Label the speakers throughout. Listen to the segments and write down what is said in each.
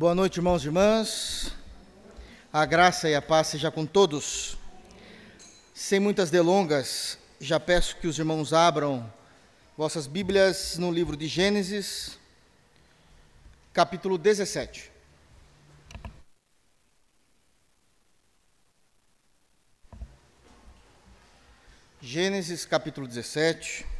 Speaker 1: Boa noite, irmãos e irmãs. A graça e a paz seja com todos. Sem muitas delongas, já peço que os irmãos abram vossas Bíblias no livro de Gênesis, capítulo 17. Gênesis capítulo 17.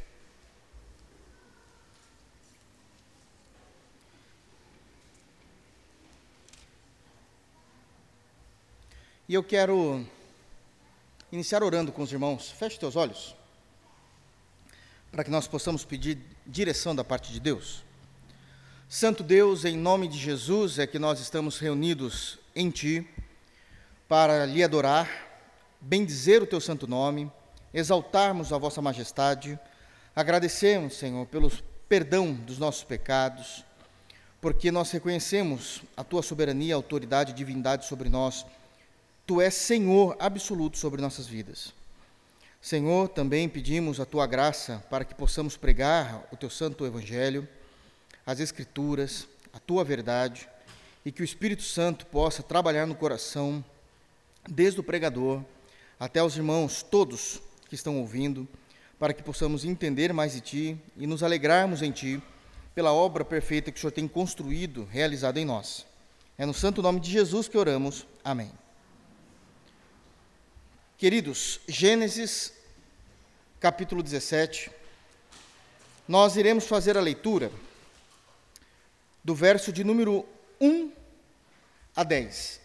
Speaker 1: E eu quero iniciar orando com os irmãos. Feche teus olhos, para que nós possamos pedir direção da parte de Deus. Santo Deus, em nome de Jesus, é que nós estamos reunidos em Ti para lhe adorar, bendizer o Teu santo nome, exaltarmos a Vossa majestade, agradecemos, Senhor, pelo perdão dos nossos pecados, porque nós reconhecemos a Tua soberania, autoridade e divindade sobre nós Tu és Senhor absoluto sobre nossas vidas. Senhor, também pedimos a tua graça para que possamos pregar o teu santo evangelho, as escrituras, a tua verdade, e que o Espírito Santo possa trabalhar no coração, desde o pregador até os irmãos todos que estão ouvindo, para que possamos entender mais de ti e nos alegrarmos em ti pela obra perfeita que o Senhor tem construído, realizado em nós. É no santo nome de Jesus que oramos. Amém. Queridos, Gênesis capítulo 17, nós iremos fazer a leitura do verso de número 1 a 10.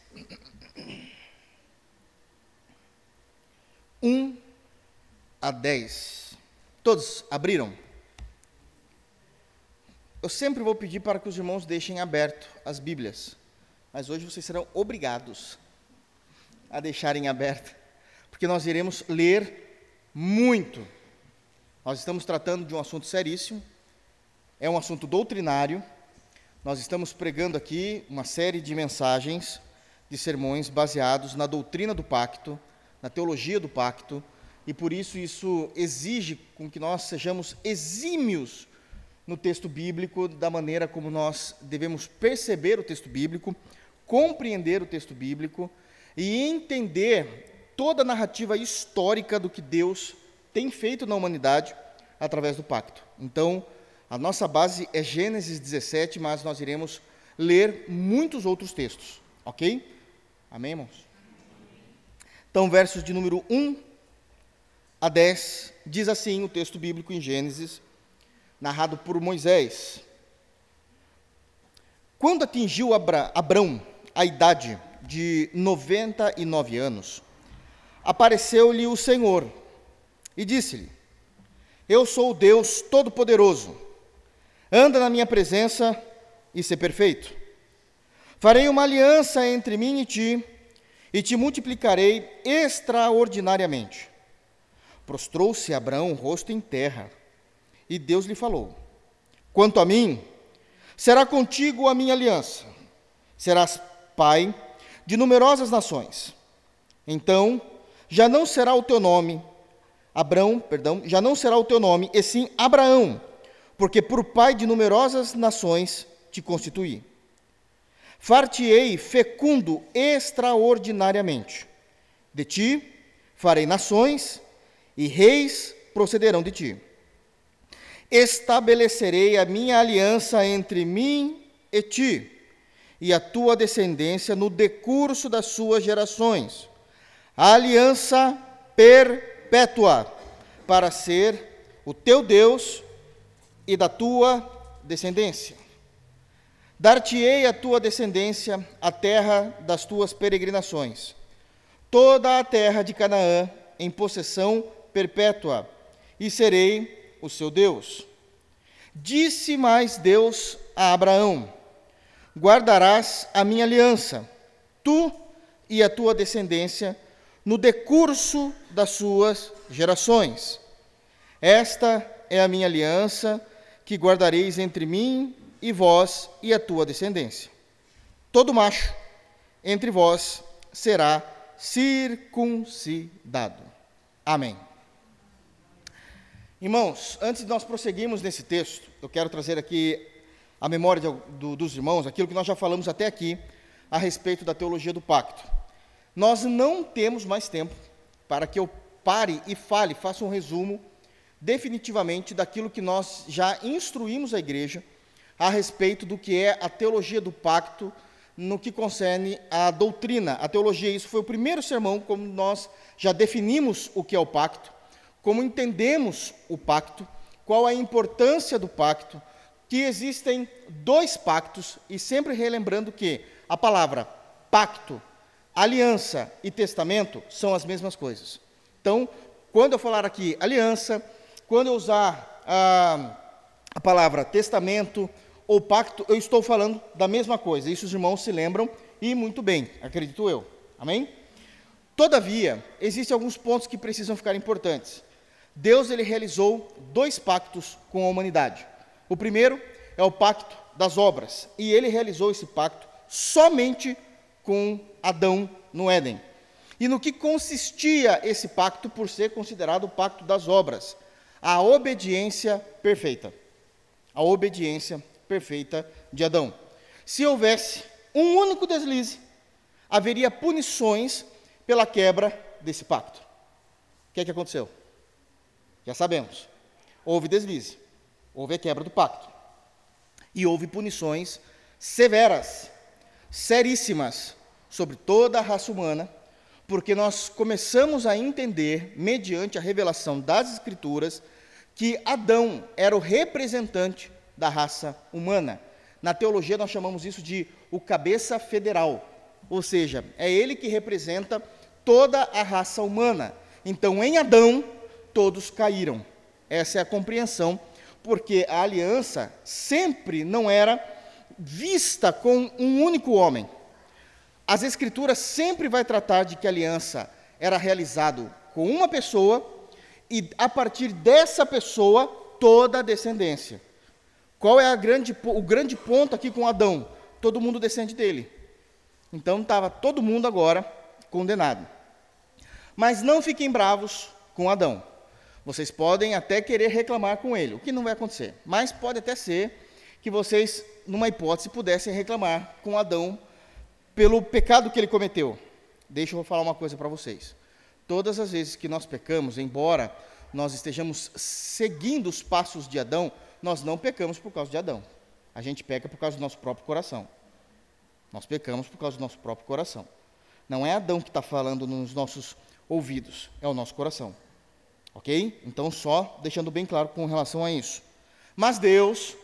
Speaker 1: 1 a 10. Todos abriram? Eu sempre vou pedir para que os irmãos deixem aberto as Bíblias, mas hoje vocês serão obrigados a deixarem aberto porque nós iremos ler muito. Nós estamos tratando de um assunto seríssimo, é um assunto doutrinário. Nós estamos pregando aqui uma série de mensagens, de sermões baseados na doutrina do pacto, na teologia do pacto, e por isso isso exige com que nós sejamos exímios no texto bíblico, da maneira como nós devemos perceber o texto bíblico, compreender o texto bíblico e entender toda a narrativa histórica do que Deus tem feito na humanidade através do pacto. Então, a nossa base é Gênesis 17, mas nós iremos ler muitos outros textos, ok? Amém, irmãos? Então, versos de número 1 a 10, diz assim o texto bíblico em Gênesis, narrado por Moisés. Quando atingiu Abra Abrão a idade de 99 anos, apareceu-lhe o Senhor e disse-lhe: Eu sou o Deus Todo-Poderoso. Anda na minha presença e ser perfeito. Farei uma aliança entre mim e ti, e te multiplicarei extraordinariamente. Prostrou-se Abraão o rosto em terra, e Deus lhe falou: Quanto a mim, será contigo a minha aliança. Serás pai de numerosas nações. Então já não será o teu nome, Abraão, perdão, já não será o teu nome, e sim Abraão, porque por pai de numerosas nações te constituí. Far-te-ei fecundo extraordinariamente. De ti farei nações, e reis procederão de ti. Estabelecerei a minha aliança entre mim e ti, e a tua descendência no decurso das suas gerações a aliança perpétua, para ser o teu Deus e da tua descendência. Dar-te-ei a tua descendência a terra das tuas peregrinações, toda a terra de Canaã em possessão perpétua, e serei o seu Deus. Disse mais Deus a Abraão: Guardarás a minha aliança, tu e a tua descendência, no decurso das suas gerações. Esta é a minha aliança que guardareis entre mim e vós e a tua descendência. Todo macho entre vós será circuncidado. Amém. Irmãos, antes de nós prosseguirmos nesse texto, eu quero trazer aqui a memória de, do, dos irmãos aquilo que nós já falamos até aqui a respeito da teologia do pacto. Nós não temos mais tempo para que eu pare e fale, faça um resumo definitivamente daquilo que nós já instruímos a igreja a respeito do que é a teologia do pacto no que concerne a doutrina, a teologia. Isso foi o primeiro sermão, como nós já definimos o que é o pacto, como entendemos o pacto, qual a importância do pacto, que existem dois pactos, e sempre relembrando que a palavra pacto, aliança e testamento são as mesmas coisas. Então, quando eu falar aqui aliança, quando eu usar a, a palavra testamento ou pacto, eu estou falando da mesma coisa. Isso os irmãos se lembram e muito bem, acredito eu. Amém? Todavia, existem alguns pontos que precisam ficar importantes. Deus ele realizou dois pactos com a humanidade. O primeiro é o pacto das obras, e ele realizou esse pacto somente com Adão no Éden. E no que consistia esse pacto por ser considerado o pacto das obras? A obediência perfeita. A obediência perfeita de Adão. Se houvesse um único deslize, haveria punições pela quebra desse pacto. O que é que aconteceu? Já sabemos. Houve deslize, houve a quebra do pacto. E houve punições severas, seríssimas, sobre toda a raça humana, porque nós começamos a entender, mediante a revelação das Escrituras, que Adão era o representante da raça humana. Na teologia, nós chamamos isso de o cabeça federal, ou seja, é ele que representa toda a raça humana. Então, em Adão, todos caíram. Essa é a compreensão, porque a aliança sempre não era vista com um único homem. As escrituras sempre vai tratar de que a aliança era realizado com uma pessoa e a partir dessa pessoa toda a descendência. Qual é grande, o grande ponto aqui com Adão? Todo mundo descende dele. Então estava todo mundo agora condenado. Mas não fiquem bravos com Adão. Vocês podem até querer reclamar com ele, o que não vai acontecer. Mas pode até ser que vocês, numa hipótese, pudessem reclamar com Adão pelo pecado que ele cometeu. Deixa eu falar uma coisa para vocês. Todas as vezes que nós pecamos, embora nós estejamos seguindo os passos de Adão, nós não pecamos por causa de Adão. A gente peca por causa do nosso próprio coração. Nós pecamos por causa do nosso próprio coração. Não é Adão que está falando nos nossos ouvidos, é o nosso coração. Ok? Então, só deixando bem claro com relação a isso. Mas Deus,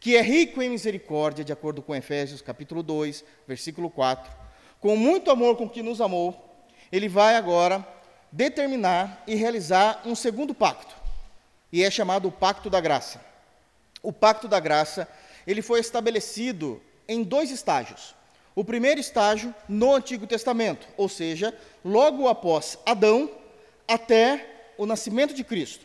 Speaker 1: que é rico em misericórdia, de acordo com Efésios capítulo 2, versículo 4, com muito amor com que nos amou, ele vai agora determinar e realizar um segundo pacto e é chamado o Pacto da Graça. O Pacto da Graça, ele foi estabelecido em dois estágios. O primeiro estágio no Antigo Testamento, ou seja, logo após Adão até o nascimento de Cristo.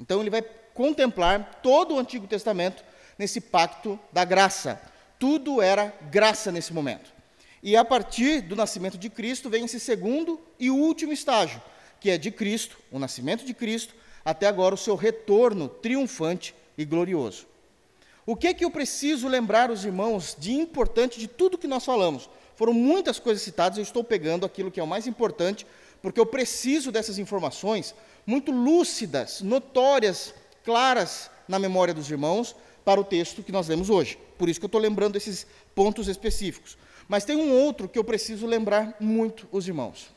Speaker 1: Então ele vai contemplar todo o Antigo Testamento nesse pacto da graça. Tudo era graça nesse momento. E a partir do nascimento de Cristo vem esse segundo e último estágio, que é de Cristo, o nascimento de Cristo, até agora o seu retorno triunfante e glorioso. O que é que eu preciso lembrar os irmãos de importante de tudo que nós falamos? Foram muitas coisas citadas, eu estou pegando aquilo que é o mais importante, porque eu preciso dessas informações muito lúcidas, notórias, claras na memória dos irmãos para o texto que nós lemos hoje. Por isso que eu estou lembrando esses pontos específicos. Mas tem um outro que eu preciso lembrar muito os irmãos.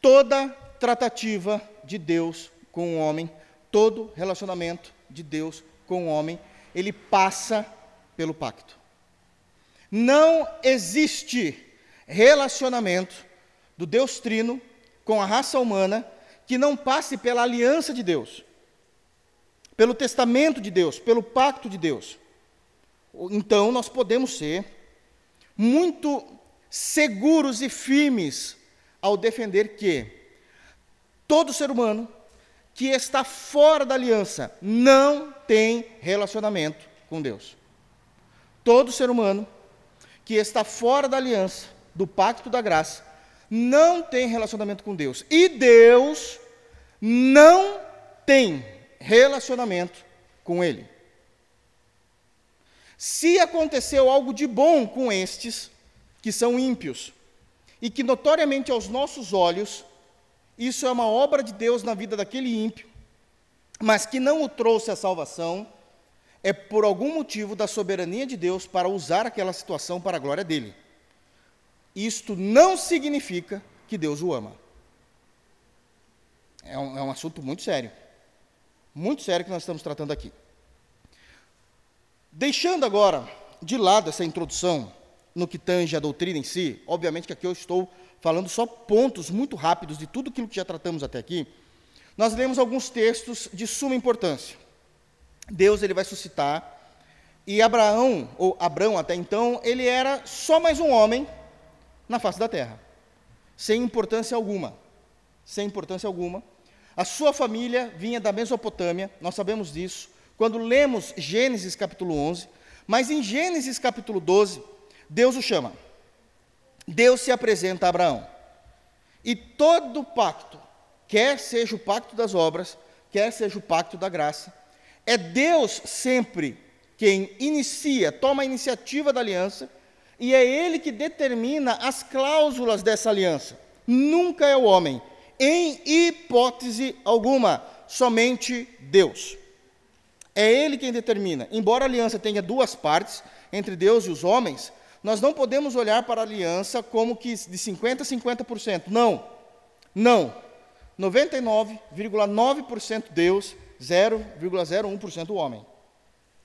Speaker 1: Toda tratativa de Deus com o homem, todo relacionamento de Deus com o homem, ele passa pelo pacto. Não existe relacionamento do Deus Trino com a raça humana que não passe pela aliança de Deus, pelo testamento de Deus, pelo pacto de Deus. Então nós podemos ser muito seguros e firmes ao defender que Todo ser humano que está fora da aliança não tem relacionamento com Deus. Todo ser humano que está fora da aliança, do pacto da graça, não tem relacionamento com Deus. E Deus não tem relacionamento com ele. Se aconteceu algo de bom com estes, que são ímpios, e que notoriamente aos nossos olhos, isso é uma obra de Deus na vida daquele ímpio, mas que não o trouxe à salvação, é por algum motivo da soberania de Deus para usar aquela situação para a glória dele. Isto não significa que Deus o ama. É um, é um assunto muito sério. Muito sério que nós estamos tratando aqui. Deixando agora de lado essa introdução no que tange a doutrina em si, obviamente que aqui eu estou falando só pontos muito rápidos de tudo aquilo que já tratamos até aqui, nós lemos alguns textos de suma importância. Deus ele vai suscitar e Abraão, ou Abrão até então, ele era só mais um homem na face da terra, sem importância alguma. Sem importância alguma. A sua família vinha da Mesopotâmia, nós sabemos disso, quando lemos Gênesis capítulo 11, mas em Gênesis capítulo 12, Deus o chama. Deus se apresenta a Abraão. E todo pacto, quer seja o pacto das obras, quer seja o pacto da graça, é Deus sempre quem inicia, toma a iniciativa da aliança, e é Ele que determina as cláusulas dessa aliança. Nunca é o homem, em hipótese alguma, somente Deus. É Ele quem determina. Embora a aliança tenha duas partes, entre Deus e os homens, nós não podemos olhar para a aliança como que de 50% a 50%. Não. Não. 99,9% Deus, 0,01% homem.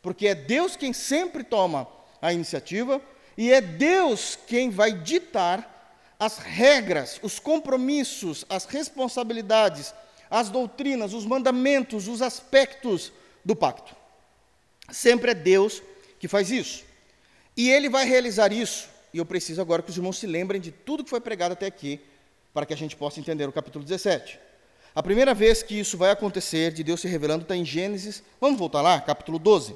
Speaker 1: Porque é Deus quem sempre toma a iniciativa e é Deus quem vai ditar as regras, os compromissos, as responsabilidades, as doutrinas, os mandamentos, os aspectos do pacto. Sempre é Deus que faz isso. E ele vai realizar isso, e eu preciso agora que os irmãos se lembrem de tudo que foi pregado até aqui, para que a gente possa entender o capítulo 17. A primeira vez que isso vai acontecer, de Deus se revelando, está em Gênesis, vamos voltar lá, capítulo 12.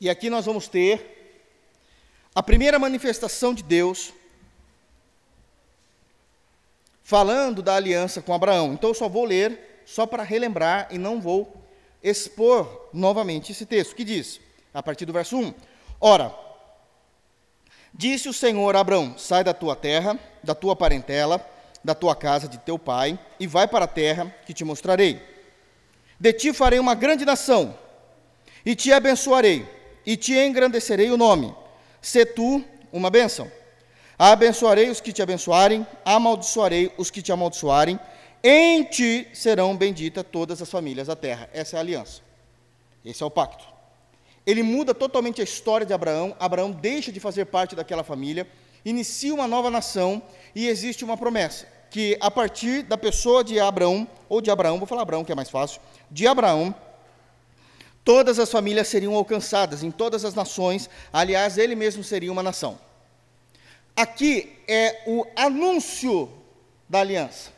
Speaker 1: E aqui nós vamos ter a primeira manifestação de Deus falando da aliança com Abraão. Então eu só vou ler, só para relembrar, e não vou expor novamente esse texto, que diz, a partir do verso 1: Ora, disse o Senhor a Abraão: Sai da tua terra, da tua parentela, da tua casa, de teu pai, e vai para a terra que te mostrarei. De ti farei uma grande nação, e te abençoarei, e te engrandecerei o nome. Se tu uma bênção. Abençoarei os que te abençoarem, amaldiçoarei os que te amaldiçoarem. Em ti serão benditas todas as famílias da terra. Essa é a aliança. Esse é o pacto. Ele muda totalmente a história de Abraão. Abraão deixa de fazer parte daquela família, inicia uma nova nação e existe uma promessa que a partir da pessoa de Abraão ou de Abraão, vou falar Abraão que é mais fácil, de Abraão, todas as famílias seriam alcançadas em todas as nações. Aliás, ele mesmo seria uma nação. Aqui é o anúncio da aliança.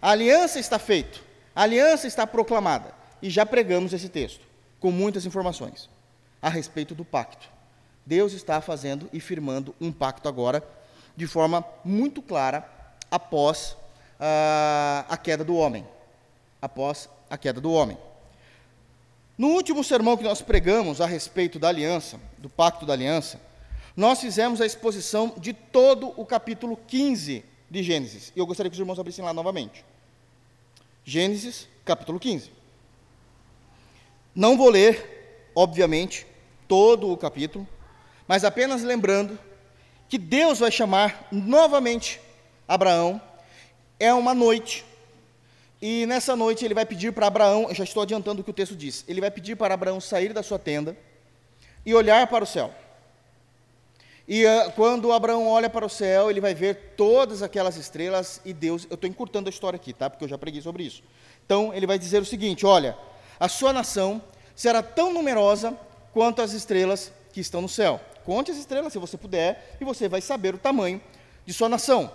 Speaker 1: A aliança está feita, a aliança está proclamada. E já pregamos esse texto, com muitas informações a respeito do pacto. Deus está fazendo e firmando um pacto agora, de forma muito clara, após uh, a queda do homem. Após a queda do homem. No último sermão que nós pregamos a respeito da aliança, do pacto da aliança, nós fizemos a exposição de todo o capítulo 15 de Gênesis. E eu gostaria que os irmãos abrissem lá novamente. Gênesis, capítulo 15. Não vou ler, obviamente, todo o capítulo, mas apenas lembrando que Deus vai chamar novamente Abraão. É uma noite. E nessa noite ele vai pedir para Abraão, eu já estou adiantando o que o texto diz. Ele vai pedir para Abraão sair da sua tenda e olhar para o céu. E uh, quando Abraão olha para o céu, ele vai ver todas aquelas estrelas e Deus. Eu estou encurtando a história aqui, tá? Porque eu já preguei sobre isso. Então ele vai dizer o seguinte: olha, a sua nação será tão numerosa quanto as estrelas que estão no céu. Conte as estrelas se você puder, e você vai saber o tamanho de sua nação.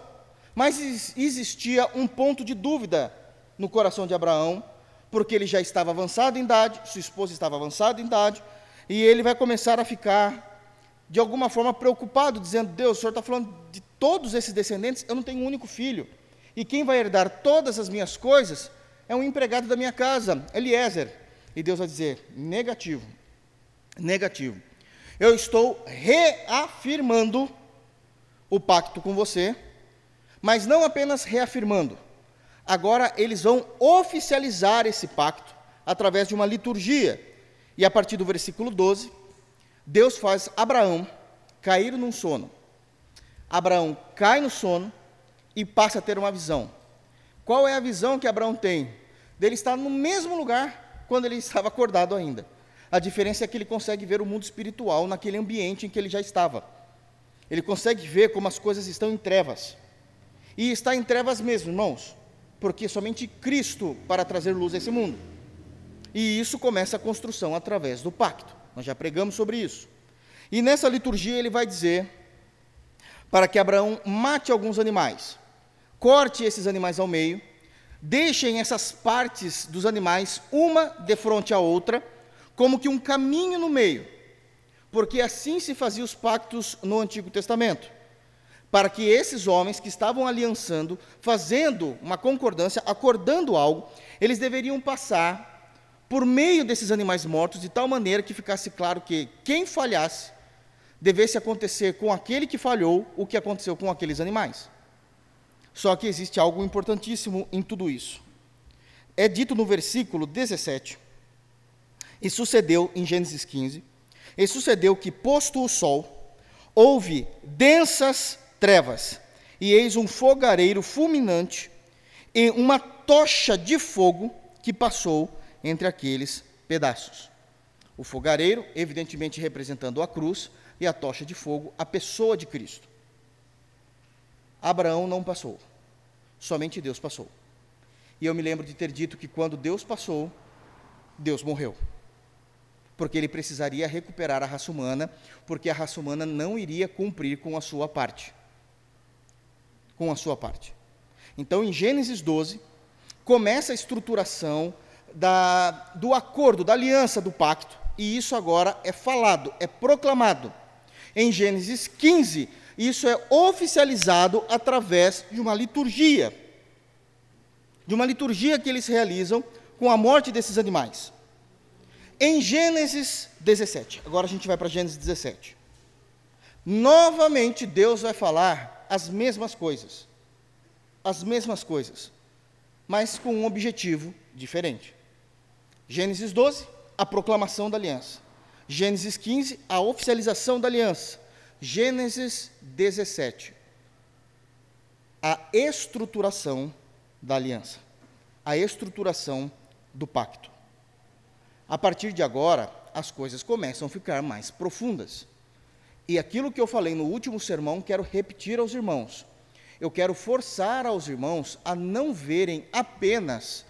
Speaker 1: Mas existia um ponto de dúvida no coração de Abraão, porque ele já estava avançado em idade, sua esposa estava avançada em idade, e ele vai começar a ficar de alguma forma preocupado, dizendo: Deus, o Senhor está falando de todos esses descendentes, eu não tenho um único filho. E quem vai herdar todas as minhas coisas é um empregado da minha casa, Eliezer. E Deus vai dizer: negativo, negativo. Eu estou reafirmando o pacto com você, mas não apenas reafirmando. Agora eles vão oficializar esse pacto através de uma liturgia. E a partir do versículo 12, Deus faz Abraão cair num sono. Abraão cai no sono e passa a ter uma visão. Qual é a visão que Abraão tem? Dele estar no mesmo lugar quando ele estava acordado ainda. A diferença é que ele consegue ver o mundo espiritual naquele ambiente em que ele já estava. Ele consegue ver como as coisas estão em trevas. E está em trevas mesmo, irmãos, porque somente Cristo para trazer luz a esse mundo. E isso começa a construção através do pacto. Nós já pregamos sobre isso. E nessa liturgia ele vai dizer para que Abraão mate alguns animais, corte esses animais ao meio, deixem essas partes dos animais uma de frente à outra como que um caminho no meio, porque assim se faziam os pactos no Antigo Testamento, para que esses homens que estavam aliançando, fazendo uma concordância, acordando algo, eles deveriam passar por meio desses animais mortos, de tal maneira que ficasse claro que quem falhasse devesse acontecer com aquele que falhou o que aconteceu com aqueles animais. Só que existe algo importantíssimo em tudo isso. É dito no versículo 17 e sucedeu, em Gênesis 15, e sucedeu que, posto o sol, houve densas trevas, e eis um fogareiro fulminante e uma tocha de fogo que passou entre aqueles pedaços. O fogareiro, evidentemente representando a cruz, e a tocha de fogo, a pessoa de Cristo. Abraão não passou, somente Deus passou. E eu me lembro de ter dito que quando Deus passou, Deus morreu porque ele precisaria recuperar a raça humana, porque a raça humana não iria cumprir com a sua parte. Com a sua parte. Então, em Gênesis 12, começa a estruturação da, do acordo, da aliança do pacto, e isso agora é falado, é proclamado. Em Gênesis 15, isso é oficializado através de uma liturgia. De uma liturgia que eles realizam com a morte desses animais. Em Gênesis 17, agora a gente vai para Gênesis 17. Novamente Deus vai falar as mesmas coisas. As mesmas coisas, mas com um objetivo diferente. Gênesis 12, a proclamação da aliança. Gênesis 15, a oficialização da aliança. Gênesis 17, a estruturação da aliança, a estruturação do pacto. A partir de agora, as coisas começam a ficar mais profundas. E aquilo que eu falei no último sermão, quero repetir aos irmãos. Eu quero forçar aos irmãos a não verem apenas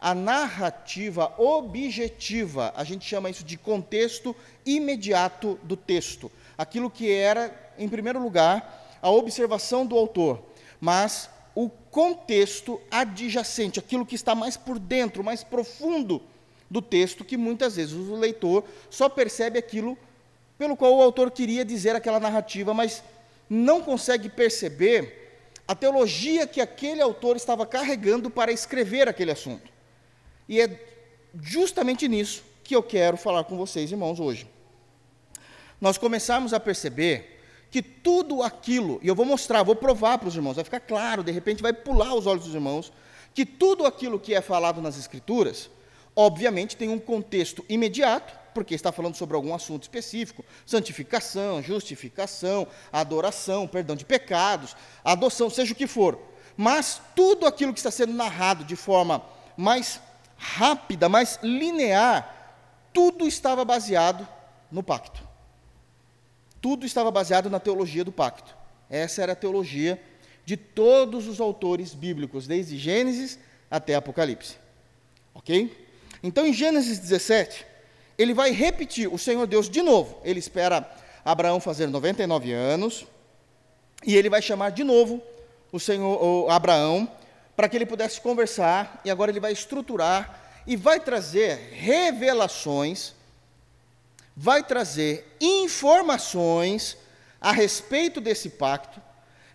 Speaker 1: a narrativa objetiva, a gente chama isso de contexto imediato do texto, aquilo que era, em primeiro lugar, a observação do autor, mas o contexto adjacente, aquilo que está mais por dentro, mais profundo do texto que muitas vezes o leitor só percebe aquilo pelo qual o autor queria dizer aquela narrativa, mas não consegue perceber a teologia que aquele autor estava carregando para escrever aquele assunto. E é justamente nisso que eu quero falar com vocês, irmãos, hoje. Nós começamos a perceber que tudo aquilo, e eu vou mostrar, vou provar para os irmãos, vai ficar claro, de repente vai pular os olhos dos irmãos, que tudo aquilo que é falado nas Escrituras, Obviamente tem um contexto imediato, porque está falando sobre algum assunto específico, santificação, justificação, adoração, perdão de pecados, adoção, seja o que for. Mas tudo aquilo que está sendo narrado de forma mais rápida, mais linear, tudo estava baseado no pacto. Tudo estava baseado na teologia do pacto. Essa era a teologia de todos os autores bíblicos, desde Gênesis até Apocalipse. Ok? Então, em Gênesis 17, ele vai repetir o Senhor Deus de novo. Ele espera Abraão fazer 99 anos e ele vai chamar de novo o Senhor o Abraão para que ele pudesse conversar e agora ele vai estruturar e vai trazer revelações, vai trazer informações a respeito desse pacto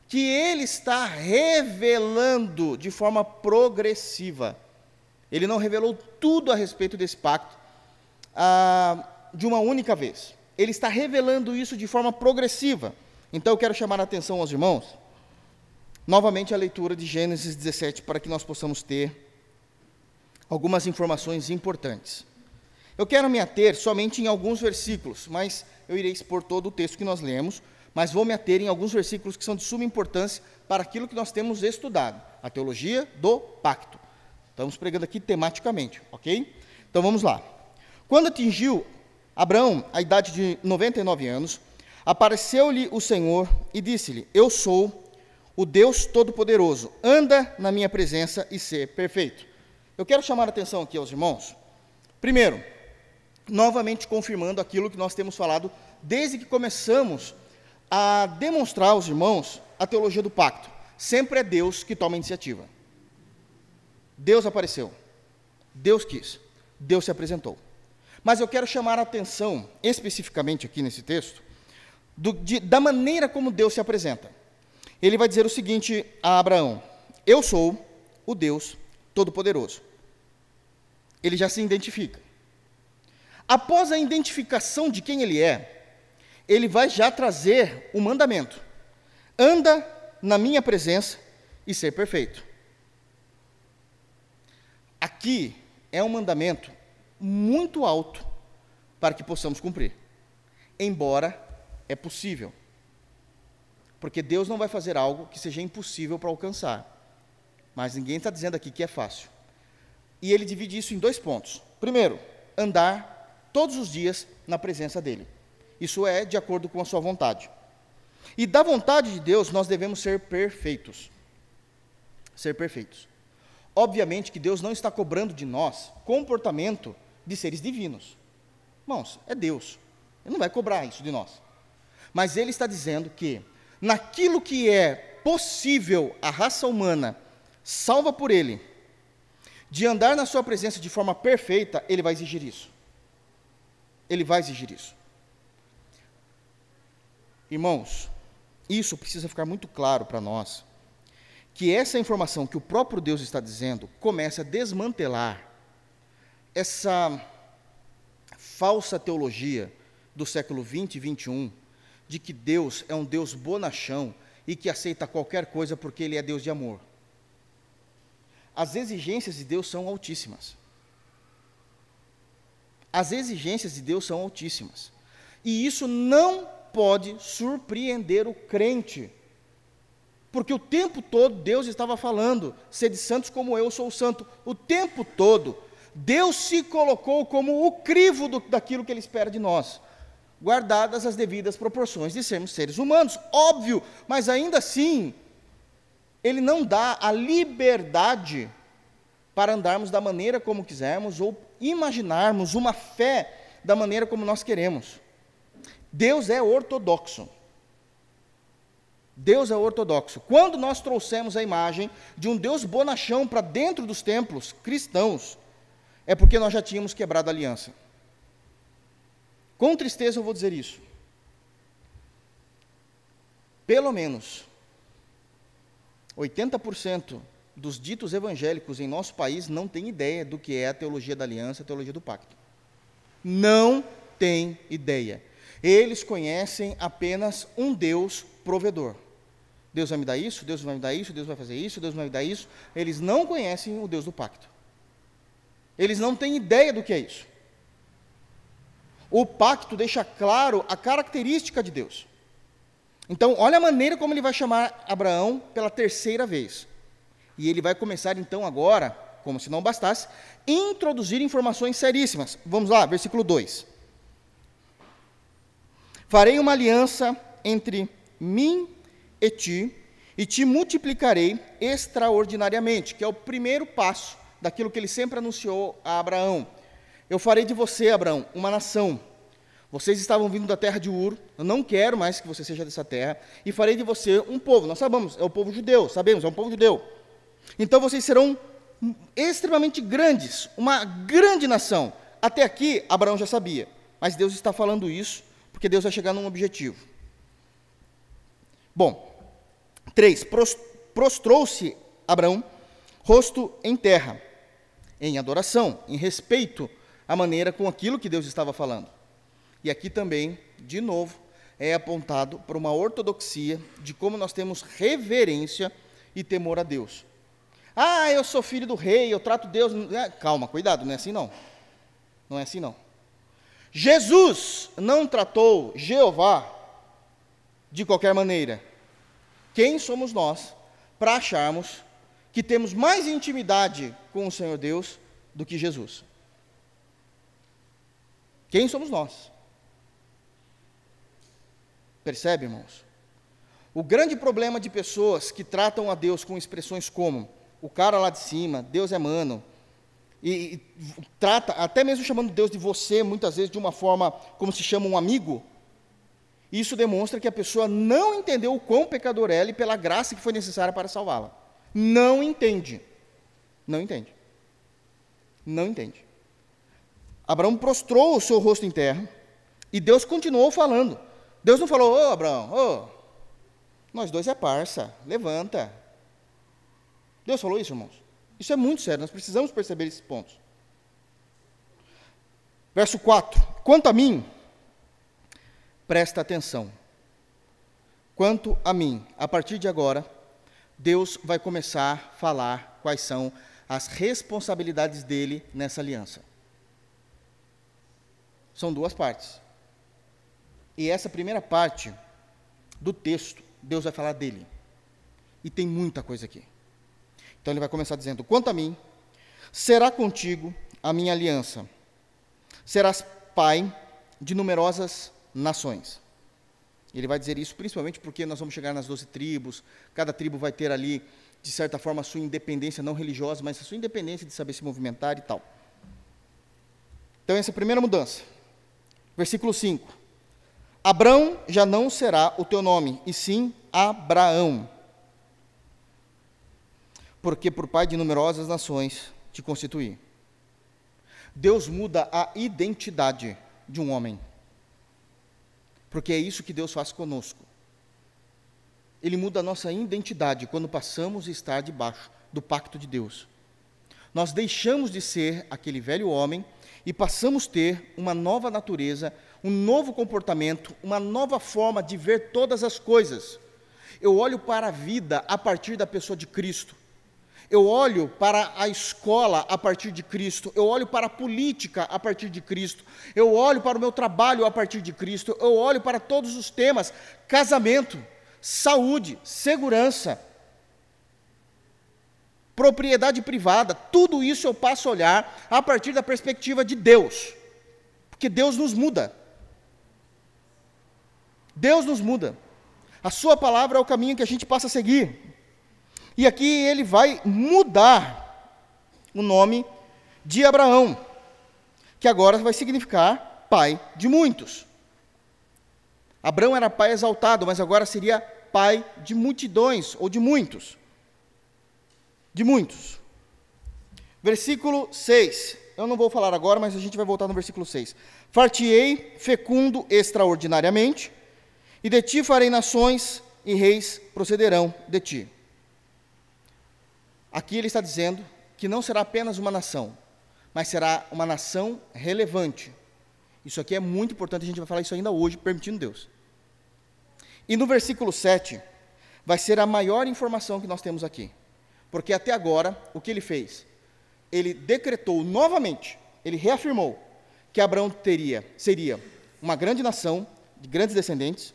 Speaker 1: que ele está revelando de forma progressiva Ele não revelou tudo a respeito desse pacto ah, de uma única vez. Ele está revelando isso de forma progressiva. Então eu quero chamar a atenção aos irmãos, novamente a leitura de Gênesis 17, para que nós possamos ter algumas informações importantes. Eu quero me ater somente em alguns versículos, mas eu irei expor todo o texto que nós lemos, mas vou me ater em alguns versículos que são de suma importância para aquilo que nós temos estudado, a teologia do pacto. Estamos pregando aqui tematicamente, ok? Então vamos lá. Quando atingiu Abraão a idade de 99 anos, apareceu-lhe o Senhor e disse-lhe: Eu sou o Deus Todo-Poderoso, anda na minha presença e ser perfeito. Eu quero chamar a atenção aqui aos irmãos. Primeiro, novamente confirmando aquilo que nós temos falado desde que começamos a demonstrar aos irmãos a teologia do pacto. Sempre é Deus que toma a iniciativa. Deus apareceu. Deus quis. Deus se apresentou. Mas eu quero chamar a atenção, especificamente aqui nesse texto, do, de, da maneira como Deus se apresenta. Ele vai dizer o seguinte a Abraão: Eu sou o Deus Todo-Poderoso. Ele já se identifica. Após a identificação de quem ele é, ele vai já trazer o mandamento: anda na minha presença e ser perfeito. Aqui é um mandamento muito alto para que possamos cumprir, embora é possível. Porque Deus não vai fazer algo que seja impossível para alcançar. Mas ninguém está dizendo aqui que é fácil. E ele divide isso em dois pontos. Primeiro, andar todos os dias na presença dele. Isso é de acordo com a sua vontade. E da vontade de Deus, nós devemos ser perfeitos. Ser perfeitos. Obviamente que Deus não está cobrando de nós comportamento de seres divinos. Irmãos, é Deus. Ele não vai cobrar isso de nós. Mas ele está dizendo que, naquilo que é possível a raça humana, salva por ele, de andar na sua presença de forma perfeita, ele vai exigir isso. Ele vai exigir isso. Irmãos, isso precisa ficar muito claro para nós, que essa informação que o próprio Deus está dizendo começa a desmantelar essa falsa teologia do século 20 e 21 de que Deus é um Deus bonachão e que aceita qualquer coisa porque ele é Deus de amor. As exigências de Deus são altíssimas. As exigências de Deus são altíssimas. E isso não pode surpreender o crente. Porque o tempo todo Deus estava falando: sede santos como eu sou santo. O tempo todo, Deus se colocou como o crivo do, daquilo que Ele espera de nós, guardadas as devidas proporções de sermos seres humanos, óbvio, mas ainda assim, Ele não dá a liberdade para andarmos da maneira como quisermos ou imaginarmos uma fé da maneira como nós queremos. Deus é ortodoxo. Deus é ortodoxo. Quando nós trouxemos a imagem de um Deus bonachão para dentro dos templos cristãos, é porque nós já tínhamos quebrado a aliança. Com tristeza eu vou dizer isso. Pelo menos 80% dos ditos evangélicos em nosso país não tem ideia do que é a teologia da aliança, a teologia do pacto. Não tem ideia. Eles conhecem apenas um Deus provedor. Deus vai me dar isso, Deus vai me dar isso, Deus vai fazer isso, Deus vai me dar isso. Eles não conhecem o Deus do pacto. Eles não têm ideia do que é isso. O pacto deixa claro a característica de Deus. Então, olha a maneira como ele vai chamar Abraão pela terceira vez. E ele vai começar então agora, como se não bastasse, introduzir informações seríssimas. Vamos lá, versículo 2. Farei uma aliança entre mim e ti, e te multiplicarei extraordinariamente, que é o primeiro passo daquilo que ele sempre anunciou a Abraão. Eu farei de você, Abraão, uma nação. Vocês estavam vindo da terra de Ur, eu não quero mais que você seja dessa terra, e farei de você um povo. Nós sabemos, é o povo judeu, sabemos, é um povo judeu. Então vocês serão extremamente grandes, uma grande nação. Até aqui, Abraão já sabia, mas Deus está falando isso porque Deus vai chegar num objetivo. Bom, três, prostrou-se Abraão, rosto em terra. Em adoração, em respeito à maneira com aquilo que Deus estava falando. E aqui também, de novo, é apontado para uma ortodoxia de como nós temos reverência e temor a Deus. Ah, eu sou filho do rei, eu trato Deus. É, calma, cuidado, não é assim não. Não é assim não. Jesus não tratou Jeová de qualquer maneira. Quem somos nós para acharmos que temos mais intimidade com o Senhor Deus do que Jesus? Quem somos nós? Percebe, irmãos? O grande problema de pessoas que tratam a Deus com expressões como o cara lá de cima, Deus é mano, e, e, trata, até mesmo chamando Deus de você, muitas vezes de uma forma como se chama um amigo, isso demonstra que a pessoa não entendeu o quão pecador é e pela graça que foi necessária para salvá-la. Não entende. Não entende. Não entende. Abraão prostrou o seu rosto em terra e Deus continuou falando. Deus não falou, ô Abraão, ô, nós dois é parça, levanta. Deus falou isso, irmãos. Isso é muito sério, nós precisamos perceber esses pontos. Verso 4: Quanto a mim, presta atenção. Quanto a mim, a partir de agora, Deus vai começar a falar quais são as responsabilidades dele nessa aliança. São duas partes. E essa primeira parte do texto, Deus vai falar dele. E tem muita coisa aqui. Então ele vai começar dizendo: Quanto a mim, será contigo a minha aliança. Serás pai de numerosas nações. Ele vai dizer isso principalmente porque nós vamos chegar nas doze tribos, cada tribo vai ter ali, de certa forma, a sua independência, não religiosa, mas a sua independência de saber se movimentar e tal. Então, essa é a primeira mudança. Versículo 5. Abrão já não será o teu nome, e sim Abraão. Porque por pai de numerosas nações te constituí. Deus muda a identidade de um homem. Porque é isso que Deus faz conosco. Ele muda a nossa identidade quando passamos a estar debaixo do pacto de Deus. Nós deixamos de ser aquele velho homem e passamos a ter uma nova natureza, um novo comportamento, uma nova forma de ver todas as coisas. Eu olho para a vida a partir da pessoa de Cristo. Eu olho para a escola a partir de Cristo, eu olho para a política a partir de Cristo, eu olho para o meu trabalho a partir de Cristo, eu olho para todos os temas: casamento, saúde, segurança, propriedade privada, tudo isso eu passo a olhar a partir da perspectiva de Deus, porque Deus nos muda. Deus nos muda. A Sua palavra é o caminho que a gente passa a seguir. E aqui ele vai mudar o nome de Abraão, que agora vai significar pai de muitos. Abraão era pai exaltado, mas agora seria pai de multidões ou de muitos. De muitos. Versículo 6. Eu não vou falar agora, mas a gente vai voltar no versículo 6. Fartiei fecundo extraordinariamente, e de ti farei nações, e reis procederão de ti. Aqui ele está dizendo que não será apenas uma nação, mas será uma nação relevante. Isso aqui é muito importante, a gente vai falar isso ainda hoje, permitindo Deus. E no versículo 7, vai ser a maior informação que nós temos aqui. Porque até agora, o que ele fez? Ele decretou novamente, ele reafirmou que Abraão teria, seria uma grande nação, de grandes descendentes,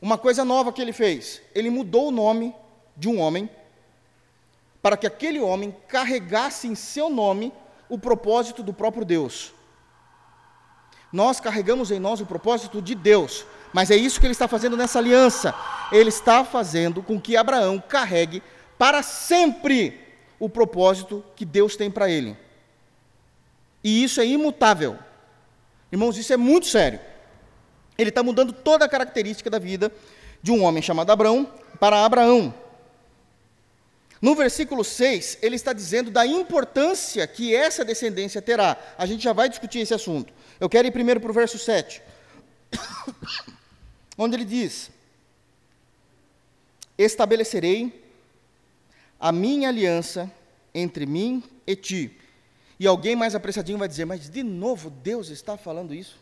Speaker 1: uma coisa nova que ele fez, ele mudou o nome de um homem para que aquele homem carregasse em seu nome o propósito do próprio Deus. Nós carregamos em nós o propósito de Deus, mas é isso que ele está fazendo nessa aliança. Ele está fazendo com que Abraão carregue para sempre o propósito que Deus tem para ele. E isso é imutável. Irmãos, isso é muito sério. Ele está mudando toda a característica da vida de um homem chamado Abraão para Abraão. No versículo 6, ele está dizendo da importância que essa descendência terá. A gente já vai discutir esse assunto. Eu quero ir primeiro para o verso 7, onde ele diz: Estabelecerei a minha aliança entre mim e ti, E alguém mais apressadinho vai dizer: Mas de novo Deus está falando isso?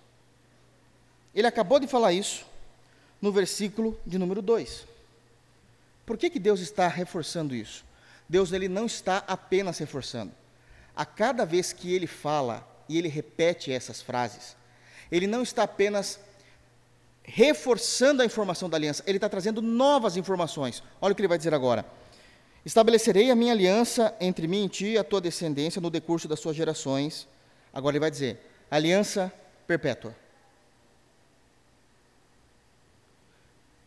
Speaker 1: Ele acabou de falar isso no versículo de número 2. Por que, que Deus está reforçando isso? Deus ele não está apenas reforçando. A cada vez que ele fala e ele repete essas frases, ele não está apenas reforçando a informação da aliança, ele está trazendo novas informações. Olha o que ele vai dizer agora. Estabelecerei a minha aliança entre mim e ti e a tua descendência no decurso das suas gerações. Agora ele vai dizer: aliança perpétua.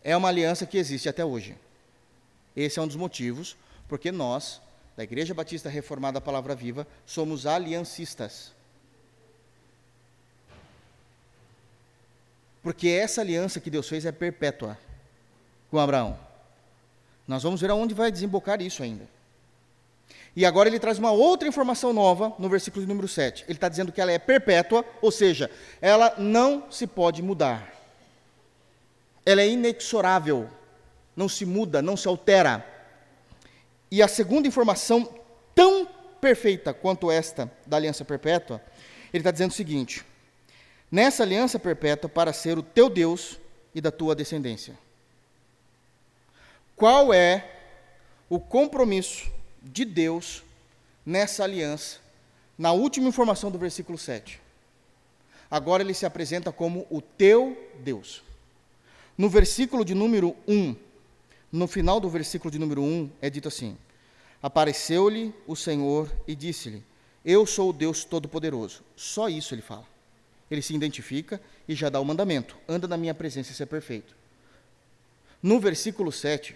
Speaker 1: É uma aliança que existe até hoje. Esse é um dos motivos porque nós, da Igreja Batista Reformada Palavra Viva, somos aliancistas. Porque essa aliança que Deus fez é perpétua com Abraão. Nós vamos ver aonde vai desembocar isso ainda. E agora ele traz uma outra informação nova no versículo número 7. Ele está dizendo que ela é perpétua, ou seja, ela não se pode mudar. Ela é inexorável, não se muda, não se altera. E a segunda informação, tão perfeita quanto esta da aliança perpétua, ele está dizendo o seguinte: nessa aliança perpétua para ser o teu Deus e da tua descendência. Qual é o compromisso de Deus nessa aliança, na última informação do versículo 7? Agora ele se apresenta como o teu Deus. No versículo de número 1, no final do versículo de número 1, é dito assim: Apareceu-lhe o Senhor e disse-lhe: Eu sou o Deus Todo-Poderoso. Só isso ele fala. Ele se identifica e já dá o mandamento: anda na minha presença e ser perfeito. No versículo 7,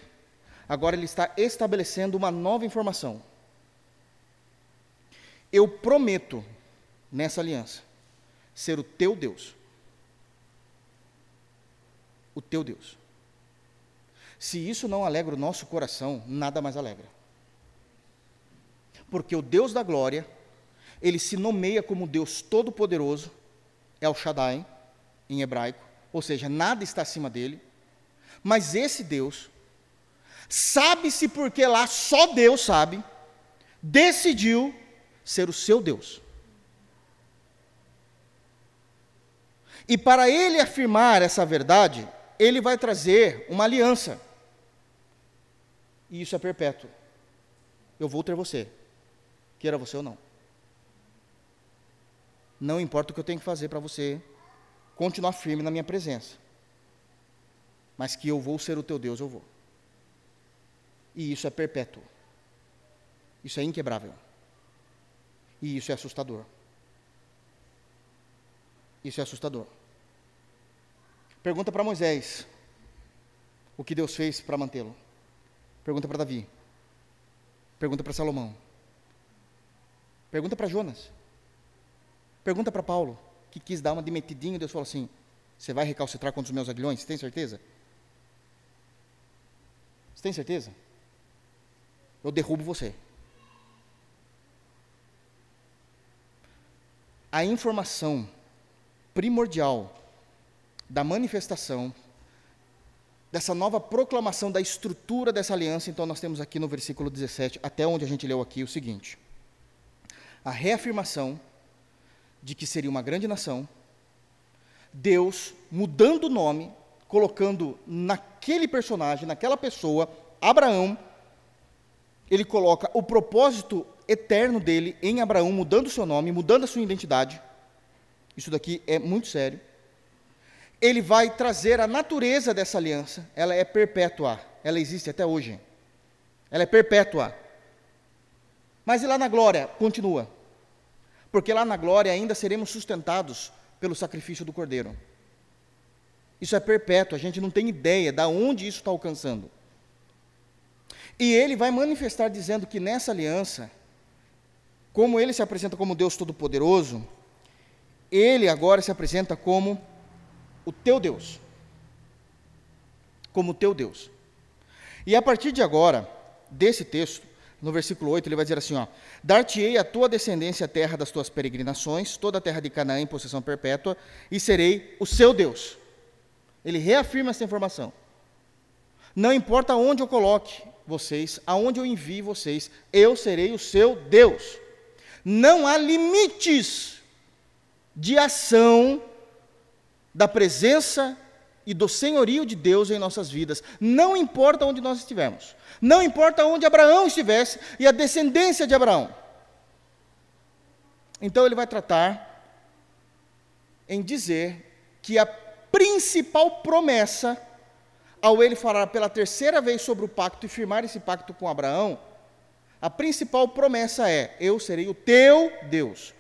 Speaker 1: agora ele está estabelecendo uma nova informação. Eu prometo, nessa aliança, ser o teu Deus. O teu Deus. Se isso não alegra o nosso coração, nada mais alegra. Porque o Deus da glória, ele se nomeia como Deus Todo-Poderoso, El Shaddai, em hebraico, ou seja, nada está acima dele. Mas esse Deus, sabe-se porque lá só Deus sabe, decidiu ser o seu Deus. E para ele afirmar essa verdade, ele vai trazer uma aliança. E isso é perpétuo. Eu vou ter você, queira você ou não. Não importa o que eu tenho que fazer para você continuar firme na minha presença. Mas que eu vou ser o teu Deus, eu vou. E isso é perpétuo. Isso é inquebrável. E isso é assustador. Isso é assustador. Pergunta para Moisés o que Deus fez para mantê-lo. Pergunta para Davi. Pergunta para Salomão. Pergunta para Jonas. Pergunta para Paulo, que quis dar uma de metidinho, Deus falou assim: Você vai recalcitrar contra os meus aguilhões? Você tem certeza? Você tem certeza? Eu derrubo você. A informação primordial da manifestação dessa nova proclamação da estrutura dessa aliança, então nós temos aqui no versículo 17, até onde a gente leu aqui, o seguinte: a reafirmação de que seria uma grande nação, Deus mudando o nome, colocando naquele personagem, naquela pessoa, Abraão, ele coloca o propósito eterno dele em Abraão, mudando o seu nome, mudando a sua identidade. Isso daqui é muito sério. Ele vai trazer a natureza dessa aliança, ela é perpétua, ela existe até hoje. Ela é perpétua. Mas e lá na glória? Continua porque lá na glória ainda seremos sustentados pelo sacrifício do Cordeiro. Isso é perpétuo, a gente não tem ideia de onde isso está alcançando. E ele vai manifestar dizendo que nessa aliança, como ele se apresenta como Deus Todo-Poderoso, ele agora se apresenta como o teu Deus. Como o teu Deus. E a partir de agora, desse texto, no versículo 8, ele vai dizer assim: ó, Dar-te-ei a tua descendência a terra das tuas peregrinações, toda a terra de Canaã em possessão perpétua, e serei o seu Deus. Ele reafirma essa informação. Não importa onde eu coloque vocês, aonde eu envie vocês, eu serei o seu Deus. não há limites de ação da presença e do senhorio de Deus em nossas vidas, não importa onde nós estivermos, não importa onde Abraão estivesse e a descendência de Abraão. Então ele vai tratar em dizer que a principal promessa, ao ele falar pela terceira vez sobre o pacto e firmar esse pacto com Abraão, a principal promessa é: Eu serei o teu Deus.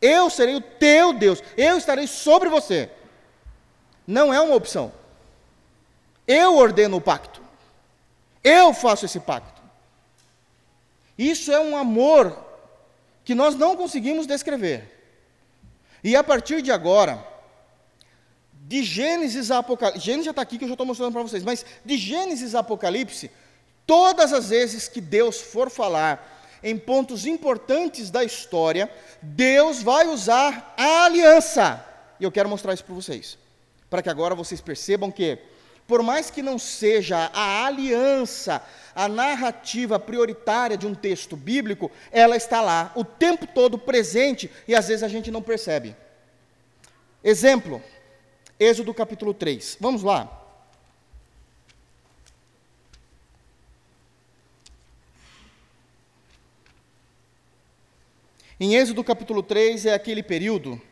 Speaker 1: Eu serei o teu Deus. Eu estarei sobre você. Não é uma opção. Eu ordeno o pacto. Eu faço esse pacto. Isso é um amor que nós não conseguimos descrever. E a partir de agora, de Gênesis a Apocalipse, Gênesis já está aqui que eu já estou mostrando para vocês, mas de Gênesis a Apocalipse, todas as vezes que Deus for falar em pontos importantes da história, Deus vai usar a aliança. E eu quero mostrar isso para vocês, para que agora vocês percebam que, por mais que não seja a aliança a narrativa prioritária de um texto bíblico, ela está lá o tempo todo presente e às vezes a gente não percebe. Exemplo, Êxodo capítulo 3. Vamos lá. Em Êxodo capítulo 3 é aquele período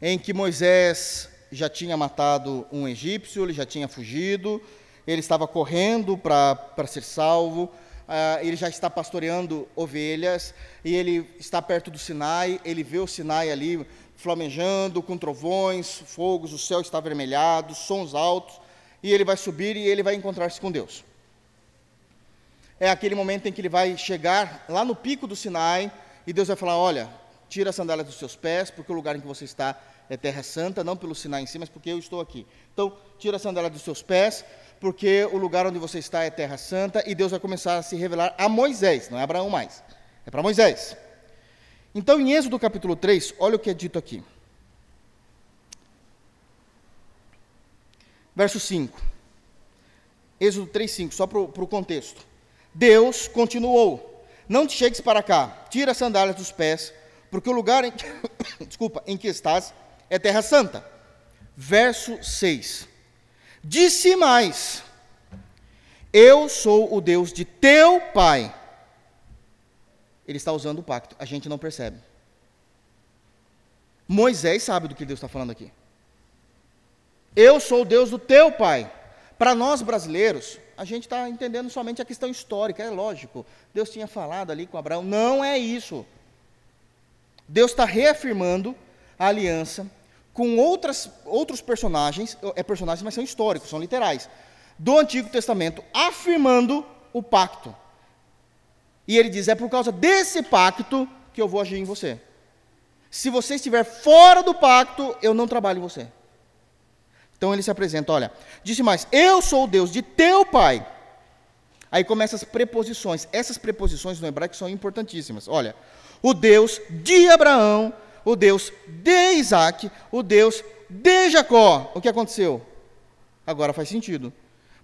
Speaker 1: em que Moisés já tinha matado um egípcio, ele já tinha fugido, ele estava correndo para ser salvo, uh, ele já está pastoreando ovelhas, e ele está perto do Sinai, ele vê o Sinai ali flamejando, com trovões, fogos, o céu está avermelhado, sons altos, e ele vai subir e ele vai encontrar-se com Deus. É aquele momento em que ele vai chegar lá no pico do Sinai, e Deus vai falar: Olha, tira a sandália dos seus pés, porque o lugar em que você está é terra santa, não pelo sinal em si, mas porque eu estou aqui. Então, tira a sandália dos seus pés, porque o lugar onde você está é terra santa, e Deus vai começar a se revelar a Moisés, não é Abraão mais, é para Moisés. Então, em Êxodo capítulo 3, olha o que é dito aqui. Verso 5. Êxodo 3, 5, só para o contexto. Deus continuou não te chegues para cá, tira as sandálias dos pés, porque o lugar em que, desculpa, em que estás é terra santa. Verso 6. Disse mais: Eu sou o Deus de teu pai. Ele está usando o pacto, a gente não percebe. Moisés sabe do que Deus está falando aqui. Eu sou o Deus do teu pai. Para nós brasileiros, a gente está entendendo somente a questão histórica, é lógico. Deus tinha falado ali com Abraão. Não é isso. Deus está reafirmando a aliança com outras, outros personagens, é personagens, mas são históricos, são literais, do Antigo Testamento, afirmando o pacto. E ele diz: é por causa desse pacto que eu vou agir em você. Se você estiver fora do pacto, eu não trabalho em você. Então ele se apresenta, olha, disse mais: Eu sou o Deus de teu pai. Aí começam as preposições. Essas preposições no hebraico são importantíssimas. Olha, o Deus de Abraão, o Deus de Isaac, o Deus de Jacó. O que aconteceu? Agora faz sentido.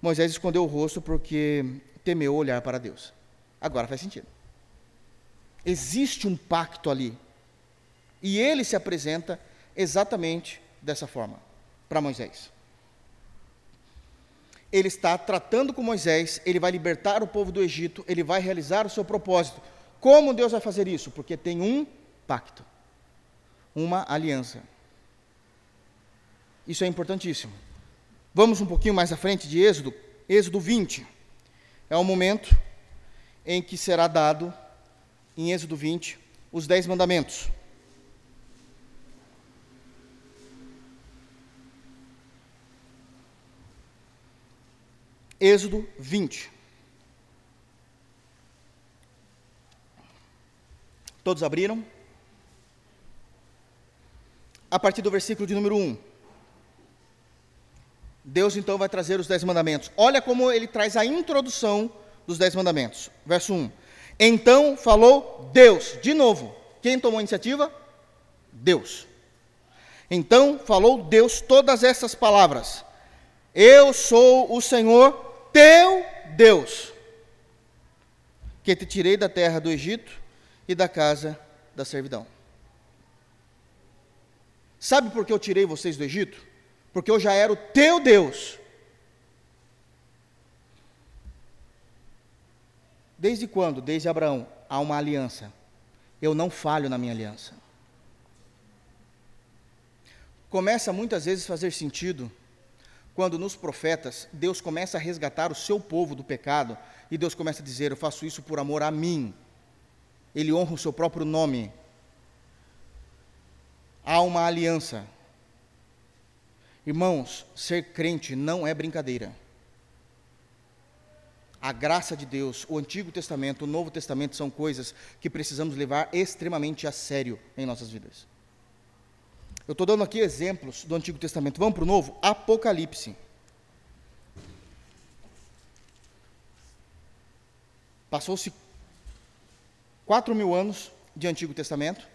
Speaker 1: Moisés escondeu o rosto porque temeu olhar para Deus. Agora faz sentido. Existe um pacto ali. E ele se apresenta exatamente dessa forma para Moisés. Ele está tratando com Moisés, ele vai libertar o povo do Egito, ele vai realizar o seu propósito. Como Deus vai fazer isso? Porque tem um pacto, uma aliança. Isso é importantíssimo. Vamos um pouquinho mais à frente de Êxodo, Êxodo 20. É o momento em que será dado, em Êxodo 20, os dez mandamentos. Êxodo 20. Todos abriram? A partir do versículo de número 1. Deus então vai trazer os dez mandamentos. Olha como ele traz a introdução dos dez mandamentos. Verso 1. Então falou Deus. De novo, quem tomou a iniciativa? Deus. Então falou Deus todas essas palavras. Eu sou o Senhor teu Deus, que te tirei da terra do Egito e da casa da servidão. Sabe por que eu tirei vocês do Egito? Porque eu já era o teu Deus. Desde quando? Desde Abraão, há uma aliança. Eu não falho na minha aliança. Começa muitas vezes a fazer sentido quando nos profetas Deus começa a resgatar o seu povo do pecado e Deus começa a dizer: Eu faço isso por amor a mim. Ele honra o seu próprio nome. Há uma aliança. Irmãos, ser crente não é brincadeira. A graça de Deus, o Antigo Testamento, o Novo Testamento são coisas que precisamos levar extremamente a sério em nossas vidas. Eu estou dando aqui exemplos do Antigo Testamento. Vamos para o Novo? Apocalipse. Passou-se quatro mil anos de Antigo Testamento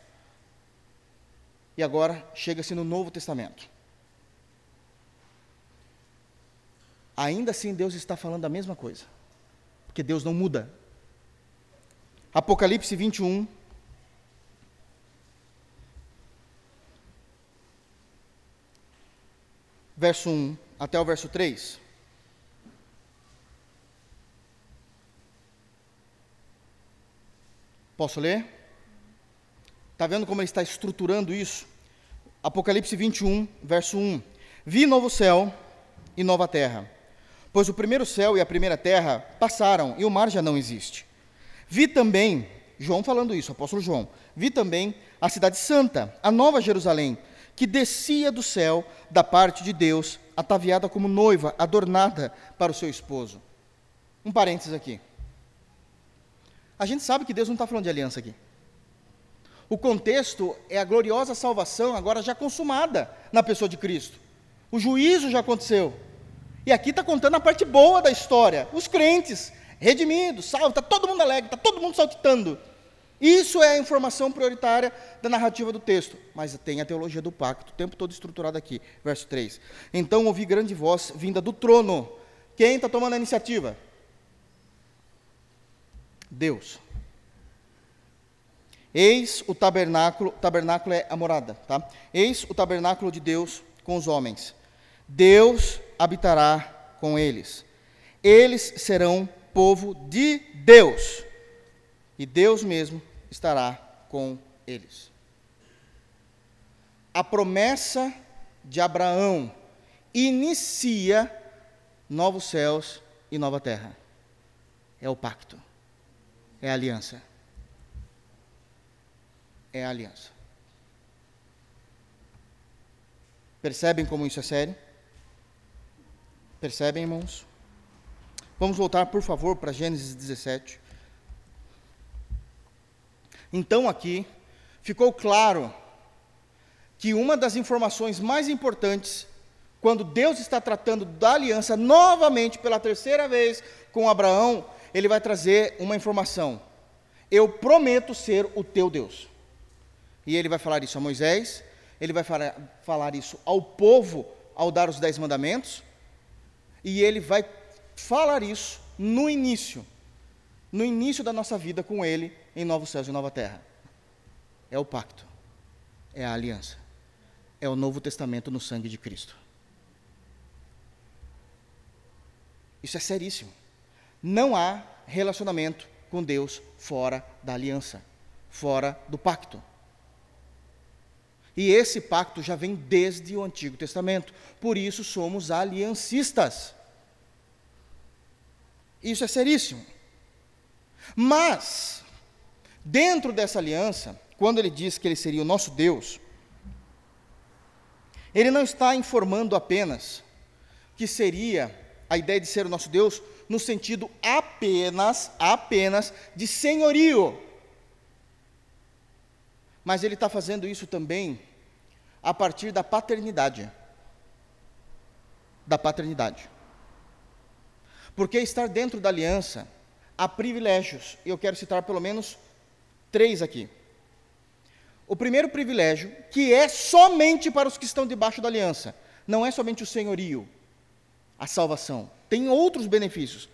Speaker 1: e agora chega-se no Novo Testamento. Ainda assim, Deus está falando a mesma coisa, porque Deus não muda. Apocalipse 21, verso 1 até o verso 3. Posso ler? Está vendo como ele está estruturando isso? Apocalipse 21, verso 1. Vi novo céu e nova terra, pois o primeiro céu e a primeira terra passaram e o mar já não existe. Vi também, João falando isso, apóstolo João, vi também a cidade santa, a nova Jerusalém, que descia do céu da parte de Deus, ataviada como noiva, adornada para o seu esposo. Um parênteses aqui. A gente sabe que Deus não está falando de aliança aqui. O contexto é a gloriosa salvação agora já consumada na pessoa de Cristo. O juízo já aconteceu. E aqui está contando a parte boa da história. Os crentes, redimidos, salvos, está todo mundo alegre, está todo mundo saltitando. Isso é a informação prioritária da narrativa do texto. Mas tem a teologia do pacto, o tempo todo estruturado aqui. Verso 3. Então ouvi grande voz vinda do trono. Quem está tomando a iniciativa? Deus. Eis o tabernáculo, tabernáculo é a morada, tá? Eis o tabernáculo de Deus com os homens. Deus habitará com eles. Eles serão povo de Deus. E Deus mesmo estará com eles. A promessa de Abraão inicia novos céus e nova terra. É o pacto é a aliança. É a aliança. Percebem como isso é sério? Percebem, irmãos? Vamos voltar, por favor, para Gênesis 17. Então, aqui, ficou claro que uma das informações mais importantes, quando Deus está tratando da aliança novamente pela terceira vez com Abraão, ele vai trazer uma informação. Eu prometo ser o teu Deus. E ele vai falar isso a Moisés, ele vai falar isso ao povo ao dar os dez mandamentos, e ele vai falar isso no início, no início da nossa vida com ele em novos céus e nova terra. É o pacto, é a aliança, é o Novo Testamento no sangue de Cristo. Isso é seríssimo. Não há relacionamento com Deus fora da aliança, fora do pacto. E esse pacto já vem desde o Antigo Testamento. Por isso somos aliancistas. Isso é seríssimo. Mas, dentro dessa aliança, quando ele diz que ele seria o nosso Deus, ele não está informando apenas que seria a ideia de ser o nosso Deus no sentido apenas, apenas de senhorio. Mas ele está fazendo isso também a partir da paternidade. Da paternidade. Porque estar dentro da aliança há privilégios, e eu quero citar pelo menos três aqui. O primeiro privilégio, que é somente para os que estão debaixo da aliança, não é somente o senhorio, a salvação tem outros benefícios.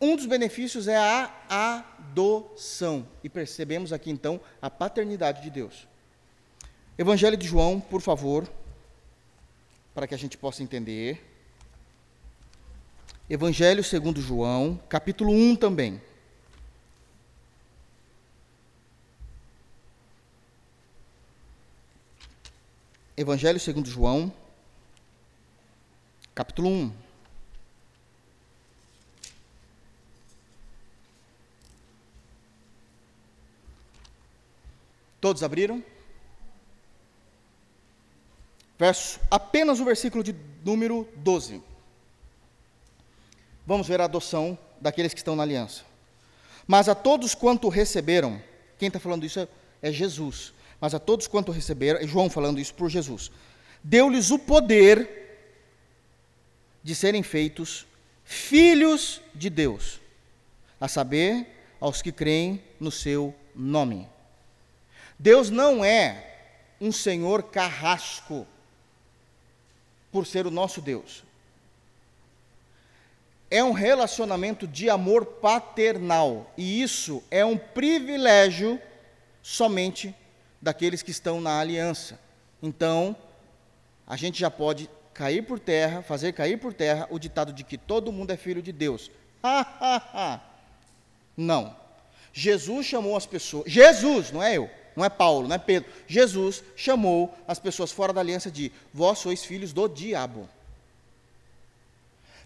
Speaker 1: Um dos benefícios é a adoção. E percebemos aqui então a paternidade de Deus. Evangelho de João, por favor, para que a gente possa entender. Evangelho segundo João, capítulo 1 também. Evangelho segundo João, capítulo 1. Todos abriram? Verso, apenas o versículo de número 12. Vamos ver a adoção daqueles que estão na aliança. Mas a todos quanto receberam, quem está falando isso é, é Jesus. Mas a todos quanto receberam, é João falando isso por Jesus, deu-lhes o poder de serem feitos filhos de Deus, a saber, aos que creem no seu nome. Deus não é um Senhor carrasco por ser o nosso Deus. É um relacionamento de amor paternal, e isso é um privilégio somente daqueles que estão na aliança. Então, a gente já pode cair por terra, fazer cair por terra o ditado de que todo mundo é filho de Deus. Não. Jesus chamou as pessoas, Jesus, não é eu não é Paulo, não é Pedro. Jesus chamou as pessoas fora da aliança de vós sois filhos do diabo.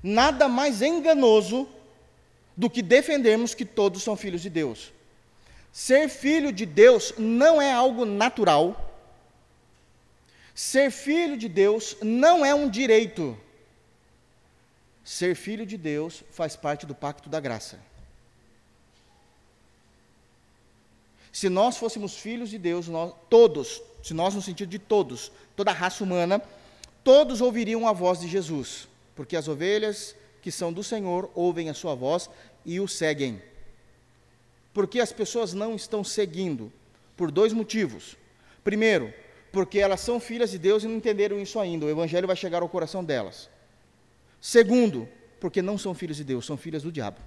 Speaker 1: Nada mais enganoso do que defendermos que todos são filhos de Deus. Ser filho de Deus não é algo natural. Ser filho de Deus não é um direito. Ser filho de Deus faz parte do pacto da graça. Se nós fôssemos filhos de Deus, nós, todos, se nós no sentido de todos, toda a raça humana, todos ouviriam a voz de Jesus, porque as ovelhas que são do Senhor ouvem a sua voz e o seguem. Porque as pessoas não estão seguindo? Por dois motivos. Primeiro, porque elas são filhas de Deus e não entenderam isso ainda, o Evangelho vai chegar ao coração delas. Segundo, porque não são filhos de Deus, são filhas do diabo.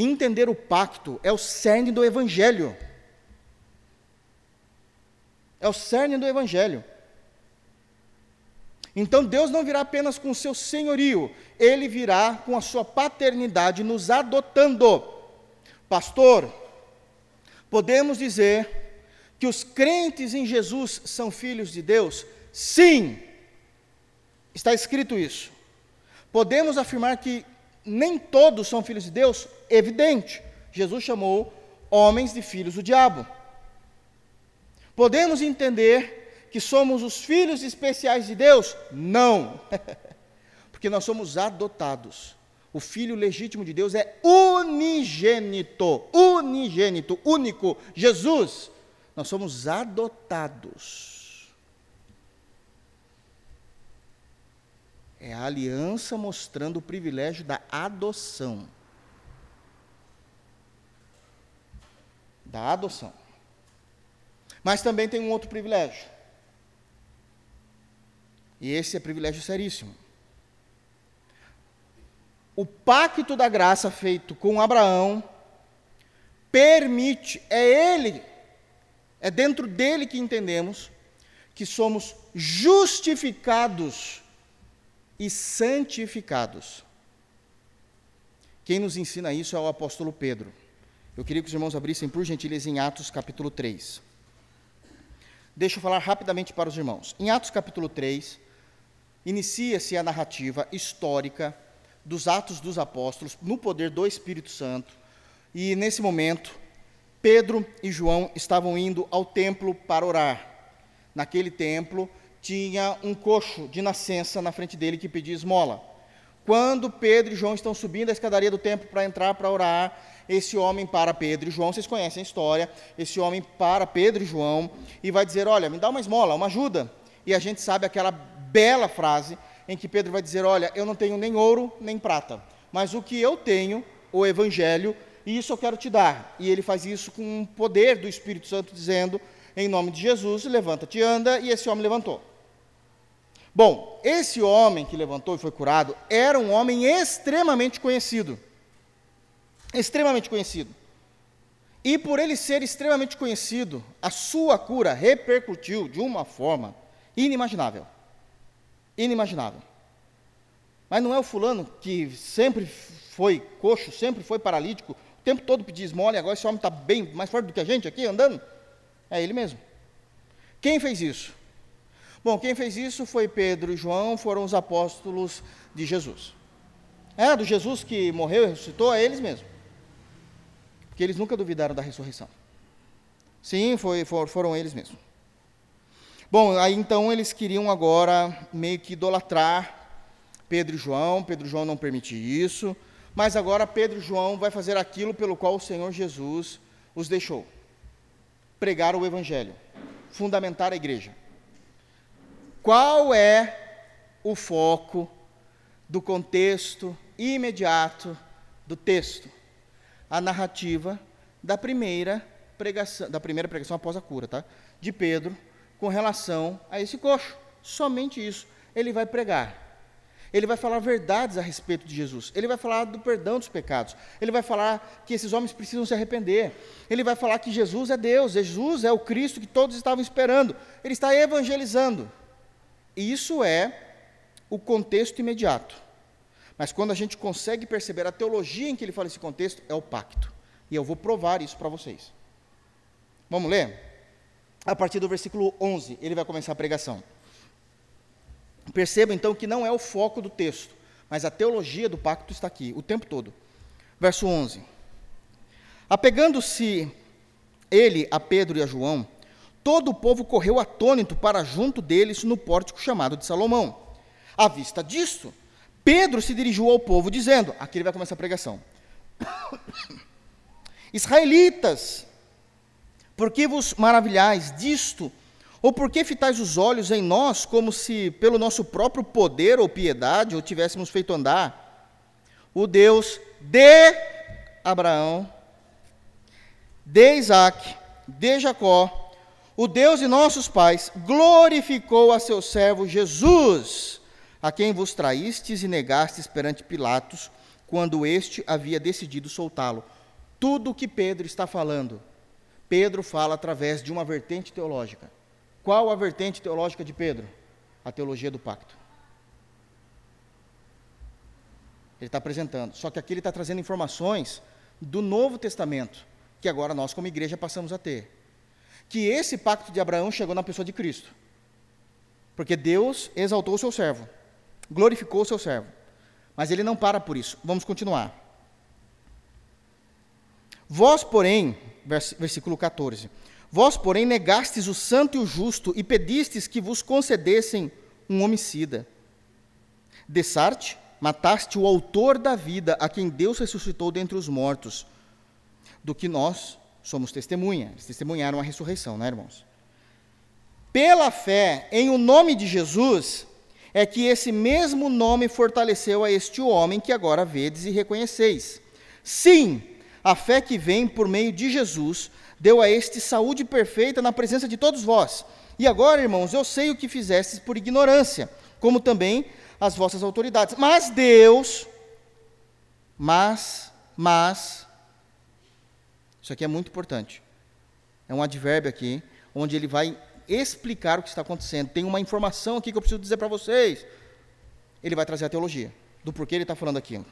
Speaker 1: Entender o pacto é o cerne do Evangelho. É o cerne do Evangelho. Então Deus não virá apenas com o seu senhorio, ele virá com a sua paternidade, nos adotando. Pastor, podemos dizer que os crentes em Jesus são filhos de Deus? Sim, está escrito isso. Podemos afirmar que nem todos são filhos de Deus? Evidente. Jesus chamou homens de filhos do diabo. Podemos entender que somos os filhos especiais de Deus? Não. Porque nós somos adotados. O filho legítimo de Deus é unigênito, unigênito, único, Jesus. Nós somos adotados. É a aliança mostrando o privilégio da adoção. Da adoção. Mas também tem um outro privilégio. E esse é privilégio seríssimo. O pacto da graça feito com Abraão permite, é ele, é dentro dele que entendemos que somos justificados e santificados. Quem nos ensina isso é o apóstolo Pedro. Eu queria que os irmãos abrissem, por gentileza, em Atos capítulo 3. Deixa eu falar rapidamente para os irmãos. Em Atos capítulo 3, inicia-se a narrativa histórica dos Atos dos Apóstolos no poder do Espírito Santo. E nesse momento, Pedro e João estavam indo ao templo para orar. Naquele templo, tinha um coxo de nascença na frente dele que pedia esmola. Quando Pedro e João estão subindo a escadaria do templo para entrar para orar, esse homem para Pedro e João, vocês conhecem a história, esse homem para Pedro e João e vai dizer: Olha, me dá uma esmola, uma ajuda. E a gente sabe aquela bela frase em que Pedro vai dizer: Olha, eu não tenho nem ouro nem prata, mas o que eu tenho, o evangelho, e isso eu quero te dar. E ele faz isso com o poder do Espírito Santo, dizendo: Em nome de Jesus, levanta-te e anda, e esse homem levantou. Bom, esse homem que levantou e foi curado era um homem extremamente conhecido. Extremamente conhecido. E por ele ser extremamente conhecido, a sua cura repercutiu de uma forma inimaginável. Inimaginável. Mas não é o fulano que sempre foi coxo, sempre foi paralítico, o tempo todo pedia esmola e agora esse homem está bem mais forte do que a gente aqui andando? É ele mesmo. Quem fez isso? Bom, quem fez isso foi Pedro e João, foram os apóstolos de Jesus. É, do Jesus que morreu e ressuscitou, é eles mesmos. Porque eles nunca duvidaram da ressurreição. Sim, foi, for, foram eles mesmos. Bom, aí então eles queriam agora meio que idolatrar Pedro e João. Pedro e João não permite isso. Mas agora Pedro e João vai fazer aquilo pelo qual o Senhor Jesus os deixou: pregar o Evangelho, fundamentar a igreja. Qual é o foco do contexto imediato do texto? A narrativa da primeira pregação, da primeira pregação após a cura, tá? De Pedro com relação a esse coxo. Somente isso ele vai pregar. Ele vai falar verdades a respeito de Jesus. Ele vai falar do perdão dos pecados. Ele vai falar que esses homens precisam se arrepender. Ele vai falar que Jesus é Deus. Jesus é o Cristo que todos estavam esperando. Ele está evangelizando. E isso é o contexto imediato. Mas quando a gente consegue perceber a teologia em que ele fala esse contexto, é o pacto. E eu vou provar isso para vocês. Vamos ler? A partir do versículo 11, ele vai começar a pregação. Perceba então que não é o foco do texto, mas a teologia do pacto está aqui, o tempo todo. Verso 11: Apegando-se ele a Pedro e a João, todo o povo correu atônito para junto deles no pórtico chamado de Salomão. À vista disto, Pedro se dirigiu ao povo, dizendo: aqui ele vai começar a pregação. Israelitas, por que vos maravilhais disto? Ou por que fitais os olhos em nós, como se pelo nosso próprio poder ou piedade o tivéssemos feito andar? O Deus de Abraão, de Isaac, de Jacó, o Deus de nossos pais, glorificou a seu servo Jesus, a quem vos traístes e negastes perante Pilatos, quando este havia decidido soltá-lo. Tudo o que Pedro está falando, Pedro fala através de uma vertente teológica. Qual a vertente teológica de Pedro? A teologia do pacto. Ele está apresentando. Só que aqui ele está trazendo informações do Novo Testamento, que agora nós, como igreja, passamos a ter. Que esse pacto de Abraão chegou na pessoa de Cristo. Porque Deus exaltou o seu servo, glorificou o seu servo. Mas ele não para por isso. Vamos continuar. Vós, porém, versículo 14, Vós, porém, negastes o santo e o justo e pedistes que vos concedessem um homicida. Dessarte, mataste o autor da vida, a quem Deus ressuscitou dentre os mortos, do que nós somos testemunha. Eles testemunharam a ressurreição, né, irmãos? Pela fé em o nome de Jesus, é que esse mesmo nome fortaleceu a este homem que agora vedes e reconheceis. Sim, a fé que vem por meio de Jesus deu a este saúde perfeita na presença de todos vós. E agora, irmãos, eu sei o que fizestes por ignorância, como também as vossas autoridades. Mas Deus, mas, mas, isso aqui é muito importante. É um advérbio aqui, onde ele vai explicar o que está acontecendo. Tem uma informação aqui que eu preciso dizer para vocês. Ele vai trazer a teologia do porquê ele está falando aquilo.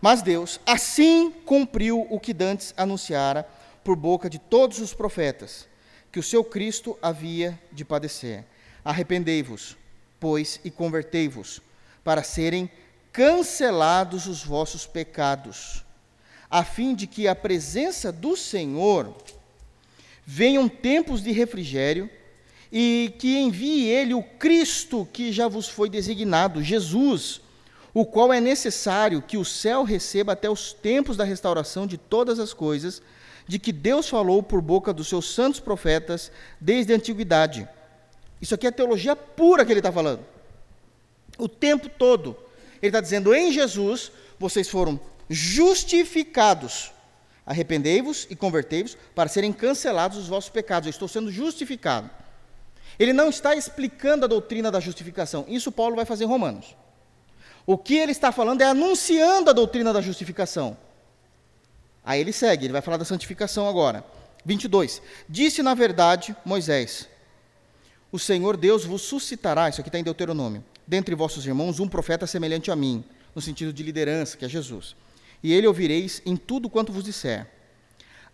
Speaker 1: Mas Deus assim cumpriu o que Dantes anunciara por boca de todos os profetas que o seu Cristo havia de padecer. Arrependei-vos, pois, e convertei-vos, para serem cancelados os vossos pecados, a fim de que a presença do Senhor venham tempos de refrigério e que envie ele o Cristo que já vos foi designado, Jesus, o qual é necessário que o céu receba até os tempos da restauração de todas as coisas de que Deus falou por boca dos seus santos profetas desde a antiguidade. Isso aqui é teologia pura que ele está falando. O tempo todo. Ele está dizendo: em Jesus vocês foram justificados. Arrependei-vos e convertei-vos para serem cancelados os vossos pecados. Eu estou sendo justificado. Ele não está explicando a doutrina da justificação. Isso Paulo vai fazer em Romanos. O que ele está falando é anunciando a doutrina da justificação. Aí ele segue, ele vai falar da santificação agora. 22. Disse na verdade Moisés: O Senhor Deus vos suscitará, isso aqui está em Deuteronômio, dentre vossos irmãos um profeta semelhante a mim, no sentido de liderança, que é Jesus. E ele ouvireis em tudo quanto vos disser.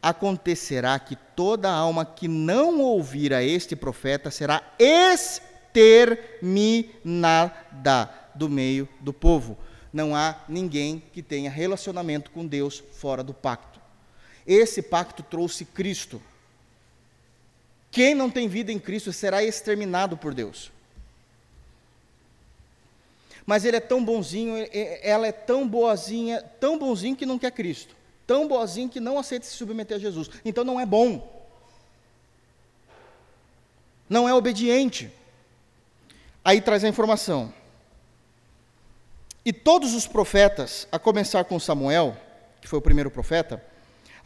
Speaker 1: Acontecerá que toda alma que não ouvir a este profeta será exterminada do meio do povo. Não há ninguém que tenha relacionamento com Deus fora do pacto. Esse pacto trouxe Cristo. Quem não tem vida em Cristo será exterminado por Deus. Mas ele é tão bonzinho, ela é tão boazinha, tão bonzinho que não quer Cristo. Tão boazinho que não aceita se submeter a Jesus. Então não é bom. Não é obediente. Aí traz a informação. E todos os profetas, a começar com Samuel, que foi o primeiro profeta,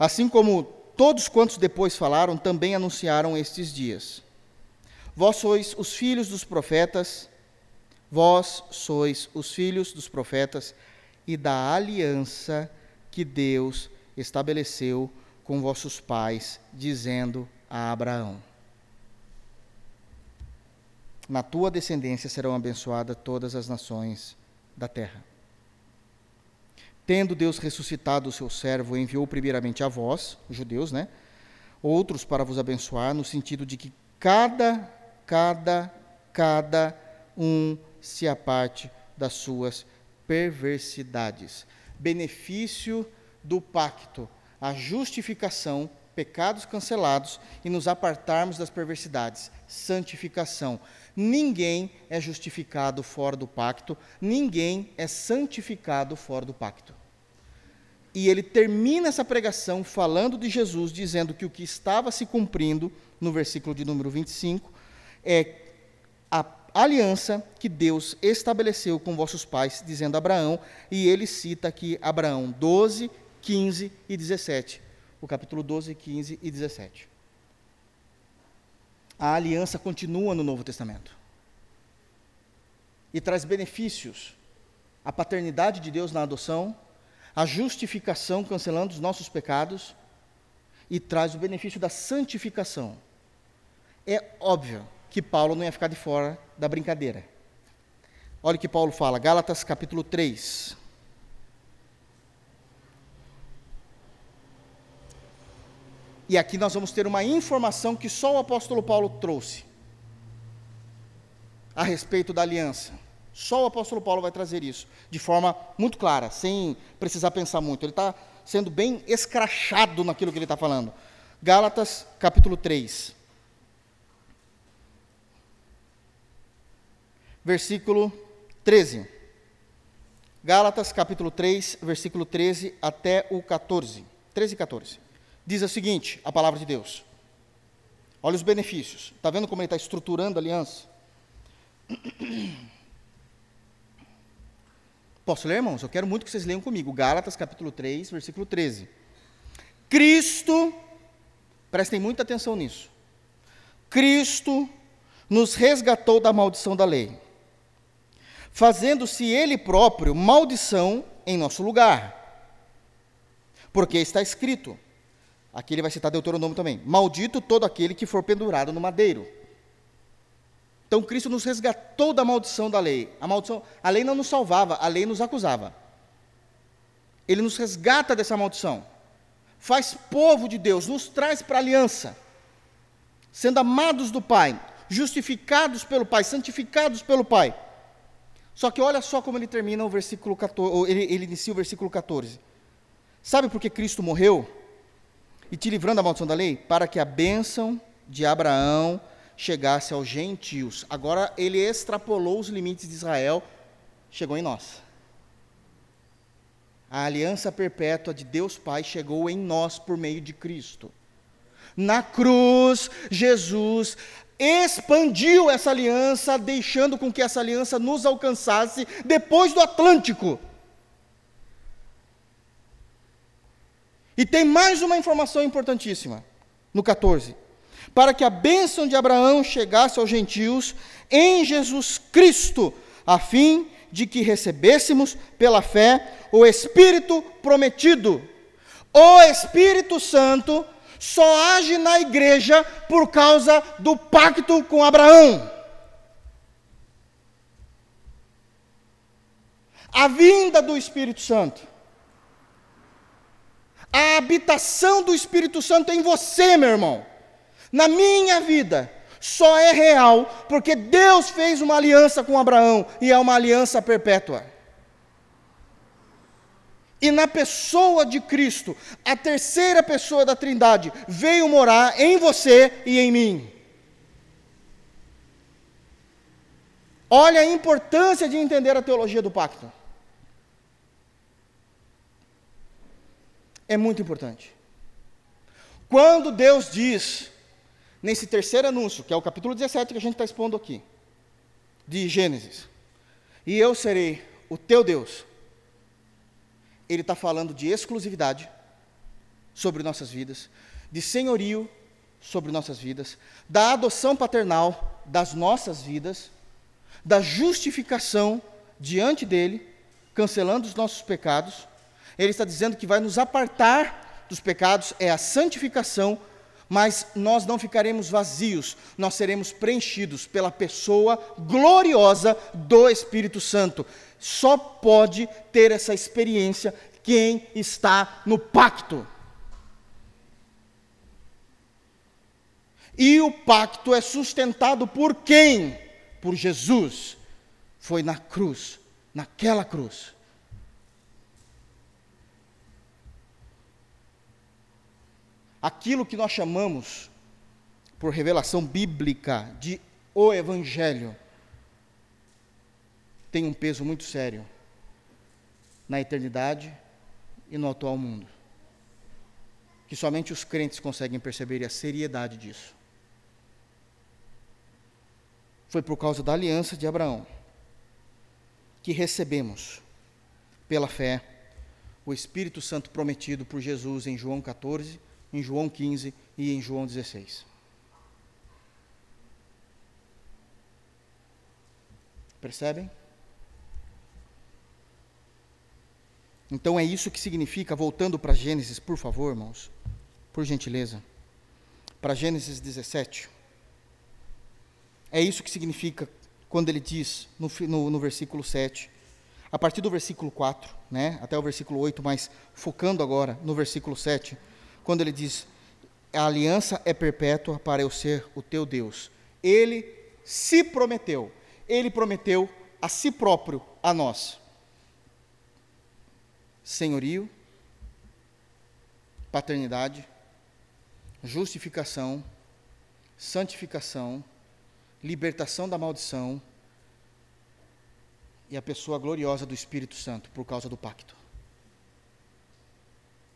Speaker 1: Assim como todos quantos depois falaram, também anunciaram estes dias. Vós sois os filhos dos profetas, vós sois os filhos dos profetas e da aliança que Deus estabeleceu com vossos pais, dizendo a Abraão: Na tua descendência serão abençoadas todas as nações da terra. Tendo Deus ressuscitado o seu servo, enviou primeiramente a vós, judeus, né? Outros para vos abençoar, no sentido de que cada, cada, cada um se aparte das suas perversidades. Benefício do pacto, a justificação, pecados cancelados e nos apartarmos das perversidades. Santificação. Ninguém é justificado fora do pacto, ninguém é santificado fora do pacto. E ele termina essa pregação falando de Jesus, dizendo que o que estava se cumprindo, no versículo de número 25, é aliança que Deus estabeleceu com vossos pais, dizendo Abraão, e ele cita aqui Abraão 12, 15 e 17. O capítulo 12, 15 e 17. A aliança continua no Novo Testamento. E traz benefícios. A paternidade de Deus na adoção, a justificação, cancelando os nossos pecados, e traz o benefício da santificação. É óbvio que Paulo não ia ficar de fora da brincadeira. Olha o que Paulo fala, Gálatas capítulo 3. E aqui nós vamos ter uma informação que só o apóstolo Paulo trouxe a respeito da aliança. Só o apóstolo Paulo vai trazer isso, de forma muito clara, sem precisar pensar muito. Ele está sendo bem escrachado naquilo que ele está falando. Gálatas, capítulo 3. Versículo 13. Gálatas, capítulo 3, versículo 13 até o 14. 13 e 14. Diz o seguinte: a palavra de Deus. Olha os benefícios. Está vendo como ele está estruturando a aliança? Posso ler, irmãos? Eu quero muito que vocês leiam comigo. Gálatas, capítulo 3, versículo 13. Cristo, prestem muita atenção nisso. Cristo nos resgatou da maldição da lei, fazendo-se Ele próprio maldição em nosso lugar. Porque está escrito, aqui ele vai citar Deuteronômio também: Maldito todo aquele que for pendurado no madeiro. Então Cristo nos resgatou da maldição da lei. A maldição, a lei não nos salvava, a lei nos acusava. Ele nos resgata dessa maldição. Faz povo de Deus, nos traz para a aliança. Sendo amados do Pai, justificados pelo Pai, santificados pelo Pai. Só que olha só como ele termina o versículo 14, ele, ele inicia o versículo 14. Sabe por que Cristo morreu? E te livrando da maldição da lei? Para que a bênção de Abraão chegasse aos gentios. Agora ele extrapolou os limites de Israel, chegou em nós. A aliança perpétua de Deus Pai chegou em nós por meio de Cristo. Na cruz, Jesus expandiu essa aliança, deixando com que essa aliança nos alcançasse depois do Atlântico. E tem mais uma informação importantíssima, no 14 para que a bênção de Abraão chegasse aos gentios em Jesus Cristo, a fim de que recebêssemos pela fé o Espírito prometido. O Espírito Santo só age na igreja por causa do pacto com Abraão. A vinda do Espírito Santo, a habitação do Espírito Santo em você, meu irmão, na minha vida, só é real porque Deus fez uma aliança com Abraão e é uma aliança perpétua. E na pessoa de Cristo, a terceira pessoa da Trindade veio morar em você e em mim. Olha a importância de entender a teologia do pacto. É muito importante. Quando Deus diz nesse terceiro anúncio, que é o capítulo 17 que a gente está expondo aqui, de Gênesis. E eu serei o teu Deus. Ele está falando de exclusividade sobre nossas vidas, de senhorio sobre nossas vidas, da adoção paternal das nossas vidas, da justificação diante dele, cancelando os nossos pecados. Ele está dizendo que vai nos apartar dos pecados, é a santificação mas nós não ficaremos vazios, nós seremos preenchidos pela pessoa gloriosa do Espírito Santo. Só pode ter essa experiência quem está no pacto. E o pacto é sustentado por quem? Por Jesus. Foi na cruz, naquela cruz. aquilo que nós chamamos, por revelação bíblica, de o Evangelho, tem um peso muito sério na eternidade e no atual mundo. Que somente os crentes conseguem perceber a seriedade disso. Foi por causa da aliança de Abraão que recebemos, pela fé, o Espírito Santo prometido por Jesus em João 14 em João 15 e em João 16. Percebem? Então é isso que significa, voltando para Gênesis, por favor, irmãos, por gentileza, para Gênesis 17. É isso que significa quando ele diz no, no, no, versículo 7, a partir do versículo 4, né, até o versículo 8, mas focando agora no versículo 7, quando ele diz: A aliança é perpétua para eu ser o teu Deus. Ele se prometeu, ele prometeu a si próprio, a nós. Senhorio, paternidade, justificação, santificação, libertação da maldição e a pessoa gloriosa do Espírito Santo por causa do pacto.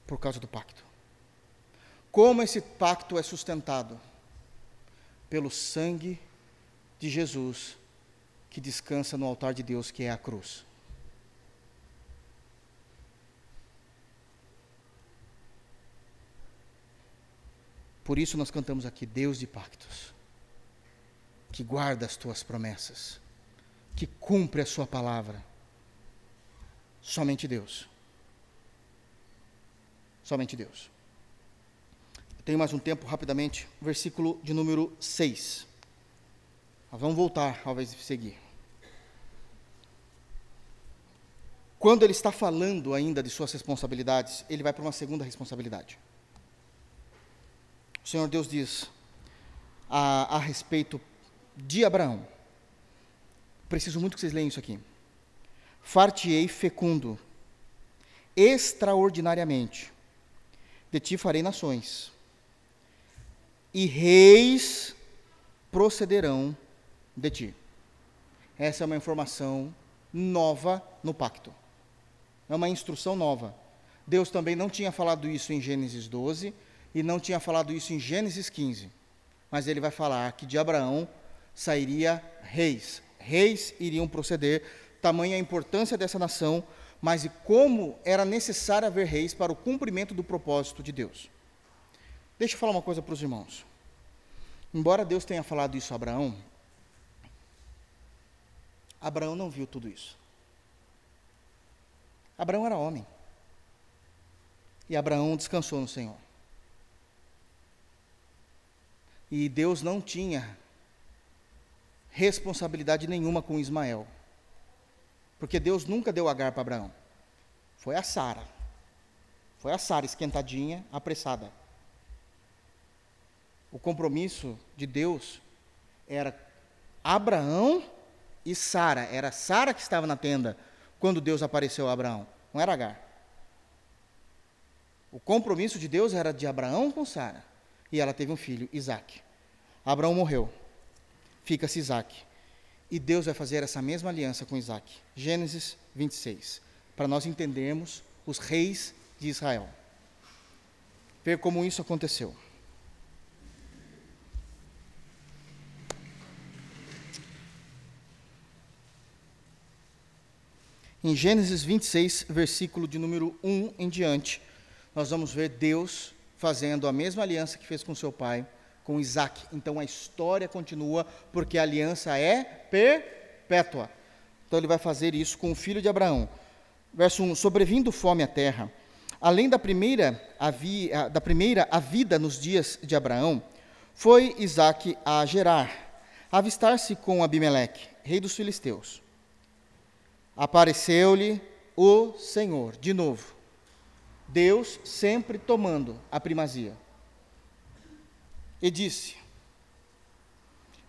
Speaker 1: Por causa do pacto. Como esse pacto é sustentado? Pelo sangue de Jesus que descansa no altar de Deus, que é a cruz. Por isso nós cantamos aqui, Deus de pactos, que guarda as tuas promessas, que cumpre a sua palavra. Somente Deus. Somente Deus. Tenho mais um tempo, rapidamente, versículo de número 6. Nós vamos voltar, de seguir. Quando ele está falando ainda de suas responsabilidades, ele vai para uma segunda responsabilidade. O Senhor Deus diz a, a respeito de Abraão. Preciso muito que vocês leiam isso aqui. Fartiei fecundo, extraordinariamente. De ti farei nações e reis procederão de ti. Essa é uma informação nova no pacto. É uma instrução nova. Deus também não tinha falado isso em Gênesis 12 e não tinha falado isso em Gênesis 15. Mas ele vai falar que de Abraão sairia reis. Reis iriam proceder, tamanha a importância dessa nação, mas e como era necessário haver reis para o cumprimento do propósito de Deus. Deixa eu falar uma coisa para os irmãos. Embora Deus tenha falado isso a Abraão, Abraão não viu tudo isso. Abraão era homem. E Abraão descansou no Senhor. E Deus não tinha responsabilidade nenhuma com Ismael. Porque Deus nunca deu Agar para Abraão. Foi a Sara. Foi a Sara esquentadinha, apressada. O compromisso de Deus era Abraão e Sara. Era Sara que estava na tenda quando Deus apareceu a Abraão, não era Agar. O compromisso de Deus era de Abraão com Sara. E ela teve um filho, Isaac. Abraão morreu. Fica-se Isaac. E Deus vai fazer essa mesma aliança com Isaac. Gênesis 26. Para nós entendermos os reis de Israel. Ver como isso aconteceu. Em Gênesis 26, versículo de número 1 em diante, nós vamos ver Deus fazendo a mesma aliança que fez com seu pai, com Isaac. Então a história continua, porque a aliança é perpétua. Então ele vai fazer isso com o filho de Abraão. Verso 1: Sobrevindo fome à terra, além da primeira, a da primeira a vida nos dias de Abraão, foi Isaac a Gerar, a avistar-se com Abimeleque, rei dos filisteus. Apareceu-lhe o Senhor, de novo, Deus sempre tomando a primazia. E disse: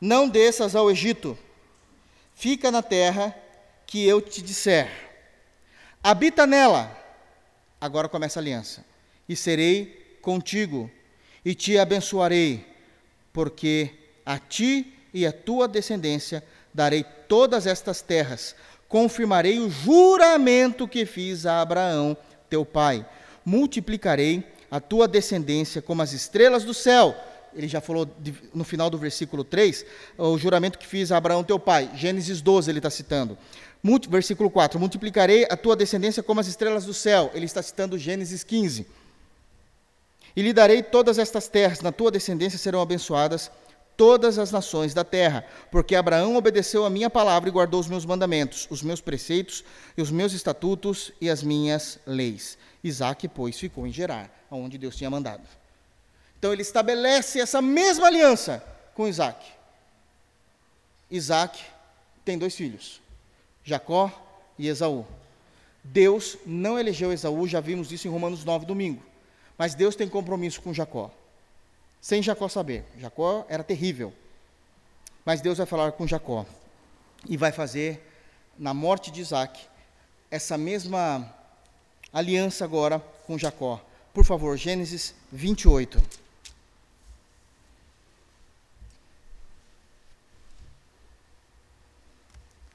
Speaker 1: Não desças ao Egito, fica na terra que eu te disser. Habita nela. Agora começa a aliança. E serei contigo, e te abençoarei, porque a ti e a tua descendência darei todas estas terras. Confirmarei o juramento que fiz a Abraão, teu pai multiplicarei a tua descendência como as estrelas do céu. Ele já falou de, no final do versículo 3, o juramento que fiz a Abraão teu pai. Gênesis 12 ele está citando. Multi, versículo 4: Multiplicarei a tua descendência como as estrelas do céu. Ele está citando Gênesis 15. E lhe darei todas estas terras, na tua descendência serão abençoadas todas as nações da terra, porque Abraão obedeceu a minha palavra e guardou os meus mandamentos, os meus preceitos e os meus estatutos e as minhas leis. Isaac, pois, ficou em Gerar, aonde Deus tinha mandado. Então ele estabelece essa mesma aliança com Isaac. Isaac tem dois filhos, Jacó e Esaú. Deus não elegeu Esaú, já vimos isso em Romanos 9, domingo. Mas Deus tem compromisso com Jacó. Sem Jacó saber. Jacó era terrível. Mas Deus vai falar com Jacó. E vai fazer, na morte de Isaac, essa mesma aliança agora com Jacó. Por favor, Gênesis 28.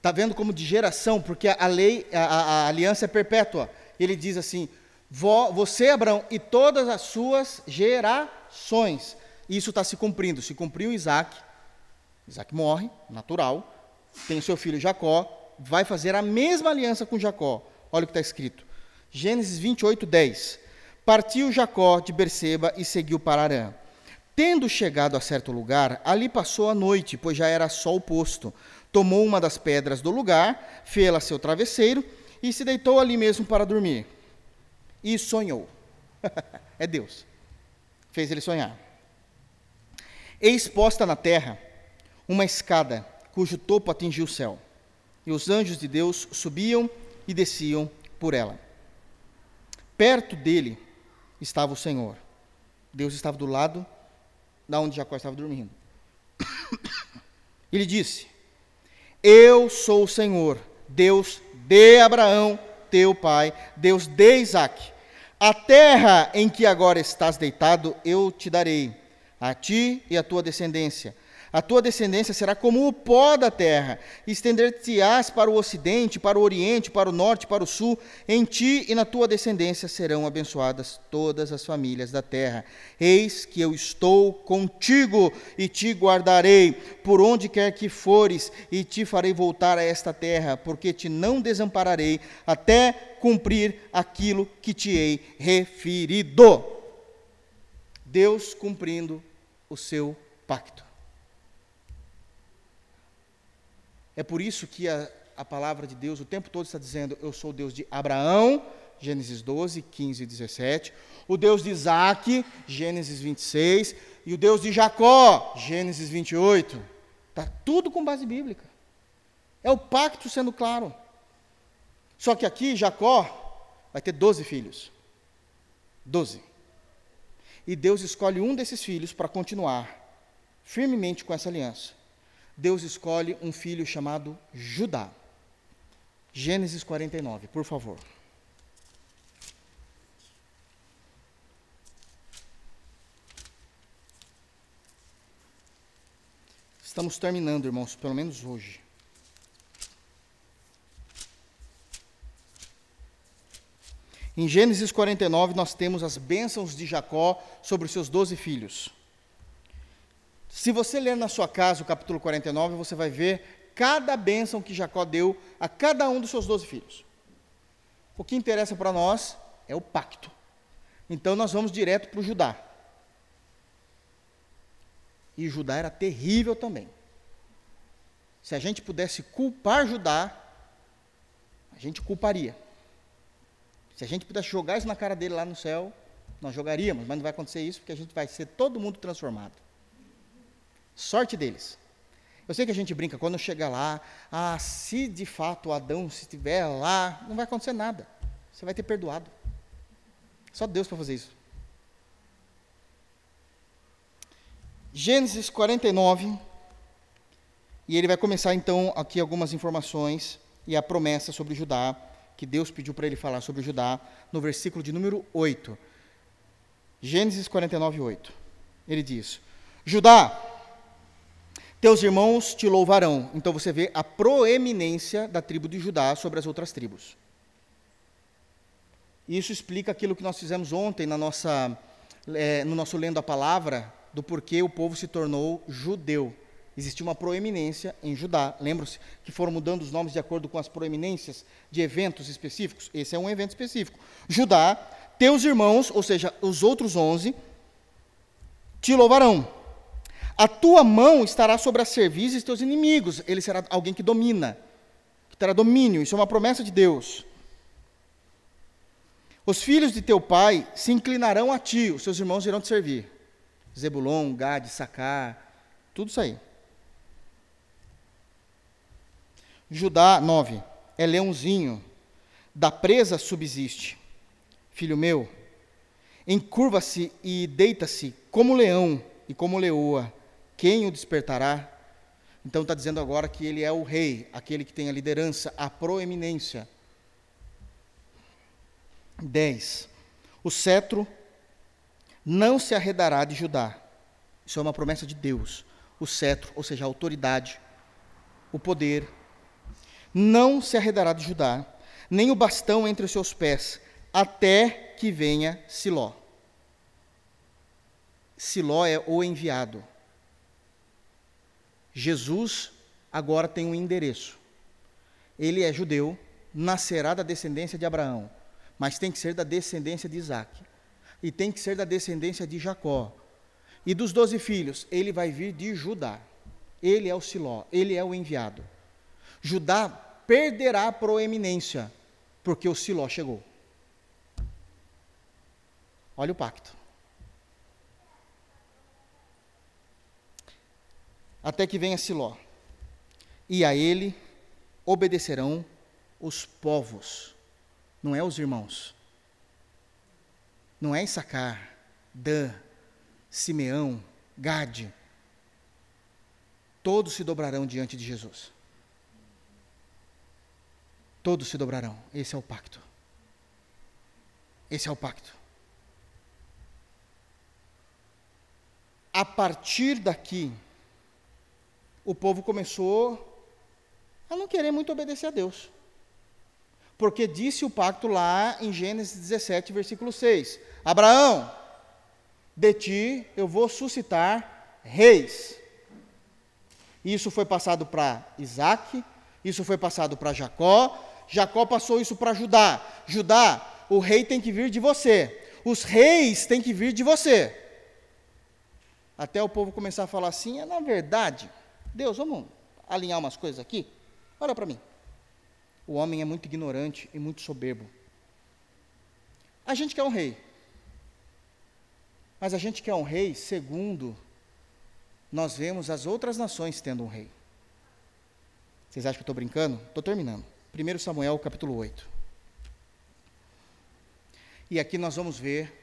Speaker 1: Está vendo como de geração, porque a lei, a, a, aliança é perpétua. Ele diz assim: você, Abraão, e todas as suas gerações. Isso está se cumprindo. Se cumpriu Isaac, Isaac morre, natural, tem seu filho Jacó, vai fazer a mesma aliança com Jacó. Olha o que está escrito. Gênesis 28, 10. Partiu Jacó de Berseba e seguiu para Arã. Tendo chegado a certo lugar, ali passou a noite, pois já era sol posto. Tomou uma das pedras do lugar, fê-la seu travesseiro e se deitou ali mesmo para dormir. E sonhou. é Deus. Fez ele sonhar. Eis posta na terra uma escada, cujo topo atingia o céu. E os anjos de Deus subiam e desciam por ela. Perto dele estava o Senhor. Deus estava do lado da onde Jacó estava dormindo. Ele disse: Eu sou o Senhor, Deus de Abraão, teu pai, Deus de Isaac. A terra em que agora estás deitado, eu te darei, a ti e a tua descendência a tua descendência será como o pó da terra, estender-te-ás para o ocidente, para o oriente, para o norte, para o sul. Em ti e na tua descendência serão abençoadas todas as famílias da terra. Eis que eu estou contigo e te guardarei por onde quer que fores, e te farei voltar a esta terra, porque te não desampararei até cumprir aquilo que te hei referido. Deus cumprindo o seu pacto. É por isso que a, a palavra de Deus o tempo todo está dizendo: Eu sou o Deus de Abraão, Gênesis 12, 15 e 17. O Deus de Isaac, Gênesis 26. E o Deus de Jacó, Gênesis 28. Está tudo com base bíblica. É o pacto sendo claro. Só que aqui, Jacó vai ter 12 filhos. 12. E Deus escolhe um desses filhos para continuar firmemente com essa aliança. Deus escolhe um filho chamado Judá. Gênesis 49, por favor. Estamos terminando, irmãos, pelo menos hoje. Em Gênesis 49, nós temos as bênçãos de Jacó sobre os seus doze filhos. Se você ler na sua casa o capítulo 49, você vai ver cada bênção que Jacó deu a cada um dos seus doze filhos. O que interessa para nós é o pacto. Então nós vamos direto para o Judá. E Judá era terrível também. Se a gente pudesse culpar Judá, a gente culparia. Se a gente pudesse jogar isso na cara dele lá no céu, nós jogaríamos, mas não vai acontecer isso porque a gente vai ser todo mundo transformado. Sorte deles. Eu sei que a gente brinca quando chega lá, ah, se de fato Adão estiver lá, não vai acontecer nada. Você vai ter perdoado. Só Deus para fazer isso. Gênesis 49, e ele vai começar então aqui algumas informações e a promessa sobre Judá, que Deus pediu para ele falar sobre Judá, no versículo de número 8. Gênesis 49, 8. Ele diz: Judá, teus irmãos te louvarão. Então você vê a proeminência da tribo de Judá sobre as outras tribos. Isso explica aquilo que nós fizemos ontem na nossa, é, no nosso lendo a palavra, do porquê o povo se tornou judeu. Existia uma proeminência em Judá. Lembram-se que foram mudando os nomes de acordo com as proeminências de eventos específicos? Esse é um evento específico. Judá, teus irmãos, ou seja, os outros onze, te louvarão. A tua mão estará sobre a cerviz dos teus inimigos. Ele será alguém que domina, que terá domínio. Isso é uma promessa de Deus. Os filhos de teu pai se inclinarão a ti, os seus irmãos irão te servir. Zebulon, Gad, Sacar, tudo isso aí. Judá 9, é leãozinho, da presa subsiste. Filho meu, encurva-se e deita-se como leão e como leoa quem o despertará? Então está dizendo agora que ele é o rei, aquele que tem a liderança, a proeminência. 10. O cetro não se arredará de Judá. Isso é uma promessa de Deus. O cetro, ou seja, a autoridade, o poder, não se arredará de Judá, nem o bastão entre os seus pés, até que venha Siló. Siló é o enviado. Jesus agora tem um endereço. Ele é judeu, nascerá da descendência de Abraão, mas tem que ser da descendência de Isaac. E tem que ser da descendência de Jacó. E dos doze filhos, ele vai vir de Judá. Ele é o Siló, ele é o enviado. Judá perderá a proeminência, porque o Siló chegou. Olha o pacto. Até que venha Siló. E a ele obedecerão os povos, não é os irmãos. Não é Issacar, Dan, Simeão, Gade. Todos se dobrarão diante de Jesus. Todos se dobrarão. Esse é o pacto. Esse é o pacto. A partir daqui, o povo começou a não querer muito obedecer a Deus. Porque disse o pacto lá em Gênesis 17, versículo 6: Abraão, de ti eu vou suscitar reis. Isso foi passado para Isaac, isso foi passado para Jacó, Jacó passou isso para Judá. Judá, o rei tem que vir de você, os reis têm que vir de você. Até o povo começar a falar assim, é na verdade, Deus, vamos alinhar umas coisas aqui? Olha para mim. O homem é muito ignorante e muito soberbo. A gente quer um rei. Mas a gente quer um rei segundo nós vemos as outras nações tendo um rei. Vocês acham que eu estou brincando? Estou terminando. 1 Samuel capítulo 8. E aqui nós vamos ver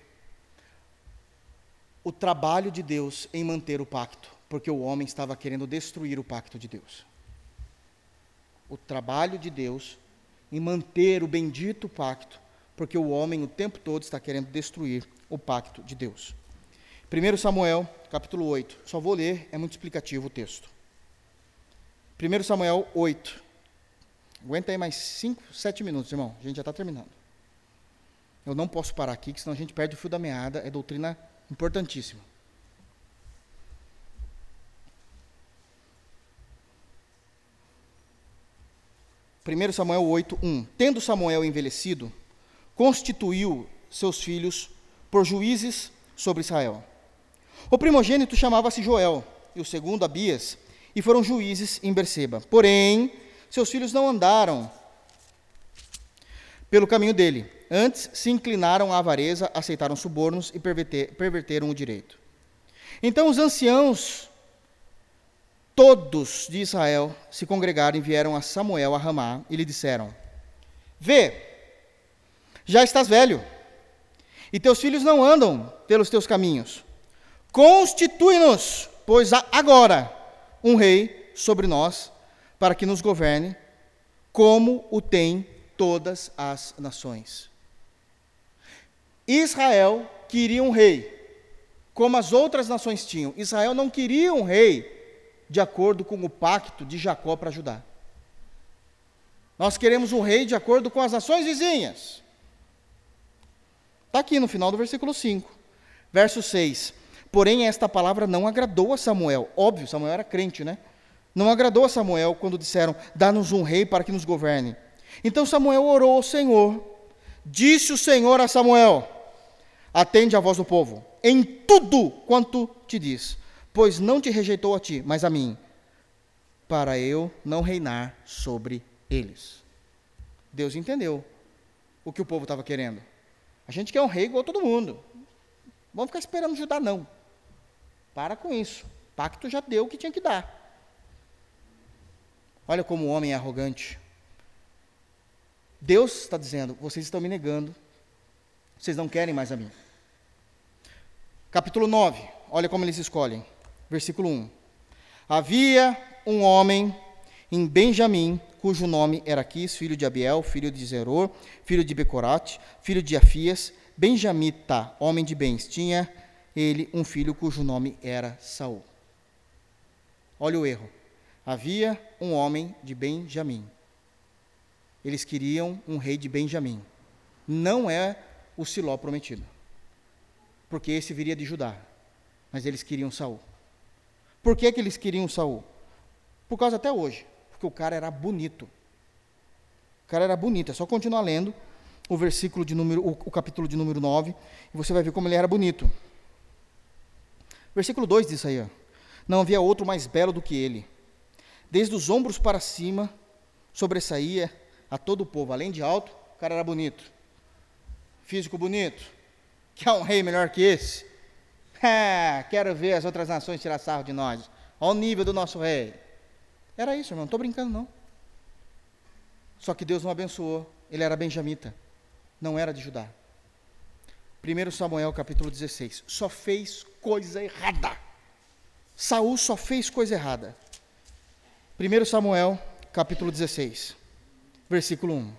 Speaker 1: o trabalho de Deus em manter o pacto, porque o homem estava querendo destruir o pacto de Deus. O trabalho de Deus em manter o bendito pacto, porque o homem o tempo todo está querendo destruir o pacto de Deus. 1 Samuel, capítulo 8. Só vou ler, é muito explicativo o texto. 1 Samuel 8. Aguenta aí mais 5, 7 minutos, irmão. A gente já está terminando. Eu não posso parar aqui, senão a gente perde o fio da meada. É doutrina importantíssima. Primeiro Samuel 8, 1. Tendo Samuel envelhecido, constituiu seus filhos por juízes sobre Israel. O primogênito chamava-se Joel, e o segundo Abias, e foram juízes em Berseba. Porém, seus filhos não andaram pelo caminho dele. Antes se inclinaram à avareza, aceitaram subornos e perverter, perverteram o direito. Então os anciãos, todos de Israel, se congregaram e vieram a Samuel a Ramá e lhe disseram: Vê, já estás velho, e teus filhos não andam pelos teus caminhos. Constitui-nos, pois agora, um rei sobre nós, para que nos governe, como o tem todas as nações. Israel queria um rei, como as outras nações tinham. Israel não queria um rei de acordo com o pacto de Jacó para Judá. Nós queremos um rei de acordo com as nações vizinhas. Está aqui no final do versículo 5. Verso 6. Porém, esta palavra não agradou a Samuel. Óbvio, Samuel era crente, né? Não agradou a Samuel quando disseram: Dá-nos um rei para que nos governe. Então Samuel orou ao Senhor. Disse o Senhor a Samuel: Atende a voz do povo, em tudo quanto te diz, pois não te rejeitou a ti, mas a mim, para eu não reinar sobre eles. Deus entendeu o que o povo estava querendo. A gente quer um rei igual todo mundo. Vamos ficar esperando Judá, não. Para com isso. O pacto já deu o que tinha que dar. Olha como o homem é arrogante. Deus está dizendo: vocês estão me negando, vocês não querem mais a mim. Capítulo 9, olha como eles escolhem. Versículo 1. Havia um homem em Benjamim, cujo nome era Quis, filho de Abiel, filho de Zeror, filho de Becorate, filho de Afias, benjamita, homem de bens. Tinha ele um filho cujo nome era Saul. Olha o erro. Havia um homem de Benjamim. Eles queriam um rei de Benjamim. Não é o Siló prometido. Porque esse viria de Judá. Mas eles queriam Saul. Por que, que eles queriam Saul? Por causa até hoje. Porque o cara era bonito. O cara era bonito. É só continuar lendo o versículo de número, o, o capítulo de número 9, e você vai ver como ele era bonito. Versículo 2 diz aí, ó, não havia outro mais belo do que ele. Desde os ombros para cima, sobressaía a todo o povo. Além de alto, o cara era bonito. Físico bonito. Quer um rei melhor que esse? É, quero ver as outras nações tirar sarro de nós. Ao nível do nosso rei. Era isso, irmão. Não estou brincando, não. Só que Deus não abençoou. Ele era benjamita não era de Judá. 1 Samuel capítulo 16. Só fez coisa errada. Saul só fez coisa errada. 1 Samuel capítulo 16, versículo 1.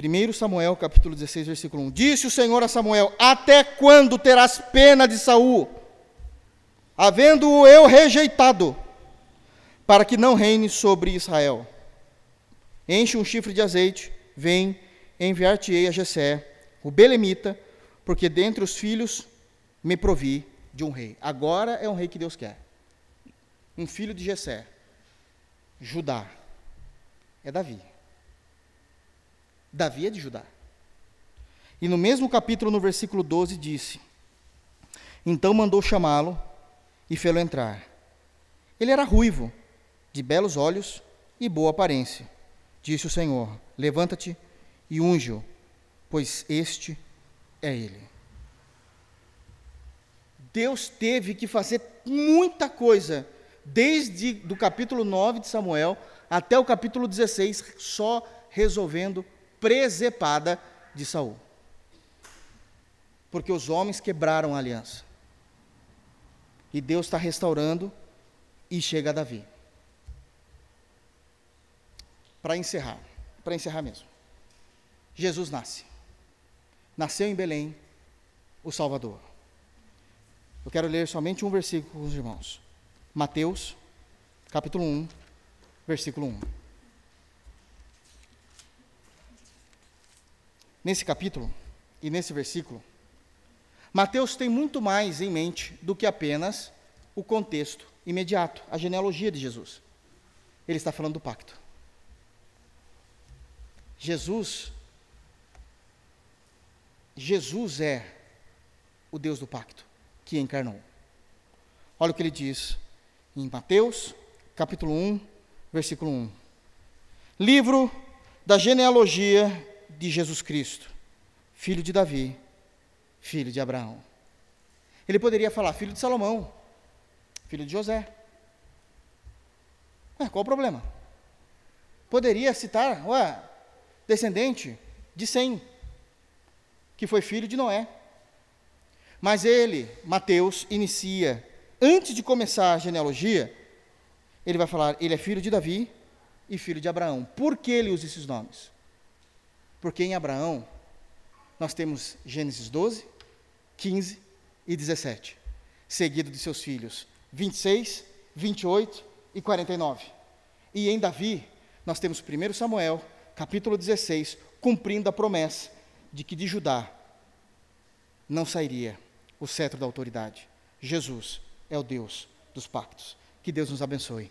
Speaker 1: Primeiro Samuel, capítulo 16, versículo 1. Disse o Senhor a Samuel: Até quando terás pena de Saul, havendo-o eu rejeitado? para que não reine sobre Israel. Enche um chifre de azeite, vem, enviar-te-ei a Jessé, o belemita, porque dentre os filhos me provi de um rei. Agora é um rei que Deus quer. Um filho de Jessé, Judá. É Davi. Davi é de Judá. E no mesmo capítulo, no versículo 12, disse: Então mandou chamá-lo e fê-lo entrar. Ele era ruivo, de belos olhos e boa aparência. Disse o Senhor: Levanta-te e unge-o, pois este é ele. Deus teve que fazer muita coisa, desde do capítulo 9 de Samuel até o capítulo 16, só resolvendo presepada de Saul. Porque os homens quebraram a aliança. E Deus está restaurando e chega a Davi. Para encerrar, para encerrar mesmo. Jesus nasce. Nasceu em Belém o Salvador. Eu quero ler somente um versículo com os irmãos. Mateus, capítulo 1, versículo 1. Nesse capítulo e nesse versículo, Mateus tem muito mais em mente do que apenas o contexto imediato, a genealogia de Jesus. Ele está falando do pacto. Jesus Jesus é o Deus do pacto que encarnou. Olha o que ele diz em Mateus, capítulo 1, versículo 1. Livro da genealogia de Jesus Cristo, filho de Davi, filho de Abraão. Ele poderia falar filho de Salomão, filho de José. Ué, qual o problema? Poderia citar, ué, descendente de Sem, que foi filho de Noé. Mas ele, Mateus, inicia, antes de começar a genealogia, ele vai falar, ele é filho de Davi e filho de Abraão. Por que ele usa esses nomes? Porque em Abraão, nós temos Gênesis 12, 15 e 17, seguido de seus filhos 26, 28 e 49. E em Davi, nós temos 1 Samuel, capítulo 16, cumprindo a promessa de que de Judá não sairia o cetro da autoridade. Jesus é o Deus dos pactos. Que Deus nos abençoe.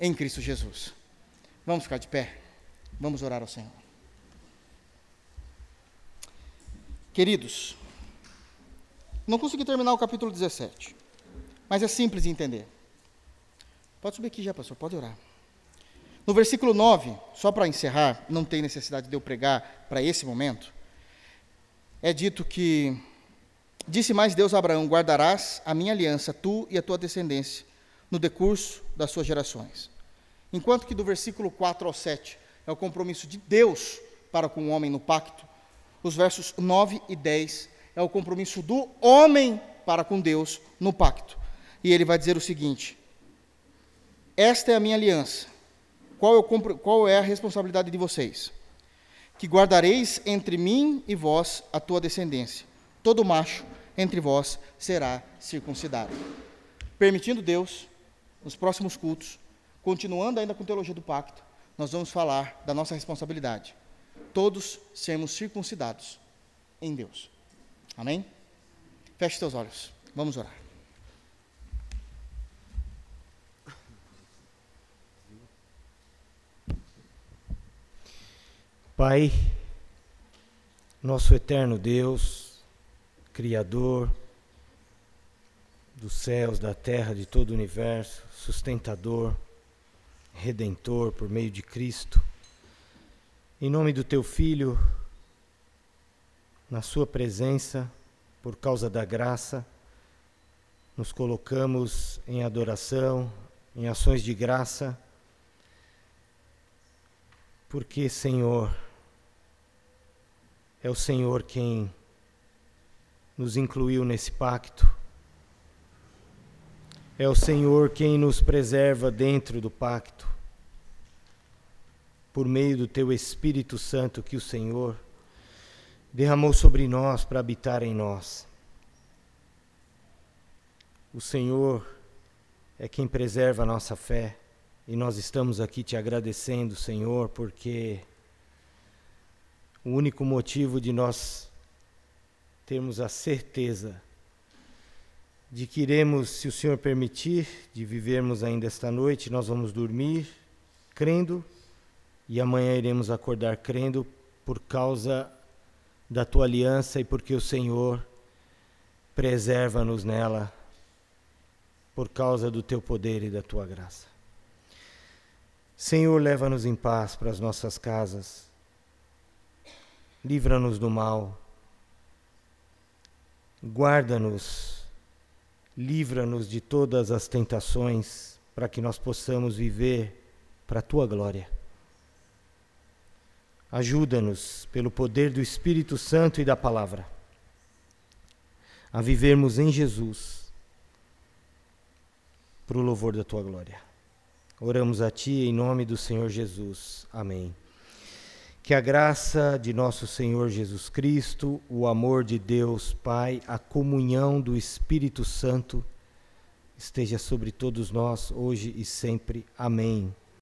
Speaker 1: Em Cristo Jesus. Vamos ficar de pé. Vamos orar ao Senhor. Queridos, não consegui terminar o capítulo 17, mas é simples de entender. Pode subir aqui já, pastor, pode orar. No versículo 9, só para encerrar, não tem necessidade de eu pregar para esse momento, é dito que Disse mais Deus a Abraão: Guardarás a minha aliança, tu e a tua descendência, no decurso das suas gerações. Enquanto que do versículo 4 ao 7 é o compromisso de Deus para com o homem no pacto, os versos 9 e 10 é o compromisso do homem para com Deus no pacto. E ele vai dizer o seguinte: Esta é a minha aliança. Qual, qual é a responsabilidade de vocês? Que guardareis entre mim e vós a tua descendência todo macho entre vós será circuncidado. Permitindo Deus, nos próximos cultos, continuando ainda com teologia do pacto, nós vamos falar da nossa responsabilidade. Todos sermos circuncidados em Deus. Amém? Feche seus olhos. Vamos orar.
Speaker 2: Pai, nosso eterno Deus, Criador dos céus, da terra, de todo o universo, sustentador, redentor por meio de Cristo. Em nome do teu Filho, na Sua presença, por causa da graça, nos colocamos em adoração, em ações de graça, porque, Senhor, é o Senhor quem nos incluiu nesse pacto. É o Senhor quem nos preserva dentro do pacto, por meio do Teu Espírito Santo que o Senhor derramou sobre nós para habitar em nós. O Senhor é quem preserva a nossa fé e nós estamos aqui te agradecendo, Senhor, porque o único motivo de nós termos a certeza de que iremos, se o Senhor permitir, de vivermos ainda esta noite, nós vamos dormir crendo e amanhã iremos acordar crendo por causa da tua aliança e porque o Senhor preserva-nos nela por causa do teu poder e da tua graça. Senhor, leva-nos em paz para as nossas casas, livra-nos do mal, guarda-nos, livra-nos de todas as tentações, para que nós possamos viver para a tua glória. Ajuda-nos, pelo poder do Espírito Santo e da palavra, a vivermos em Jesus, para o louvor da tua glória. Oramos a Ti em nome do Senhor Jesus. Amém. Que a graça de nosso Senhor Jesus Cristo, o amor de Deus Pai, a comunhão do Espírito Santo esteja sobre todos nós hoje e sempre. Amém.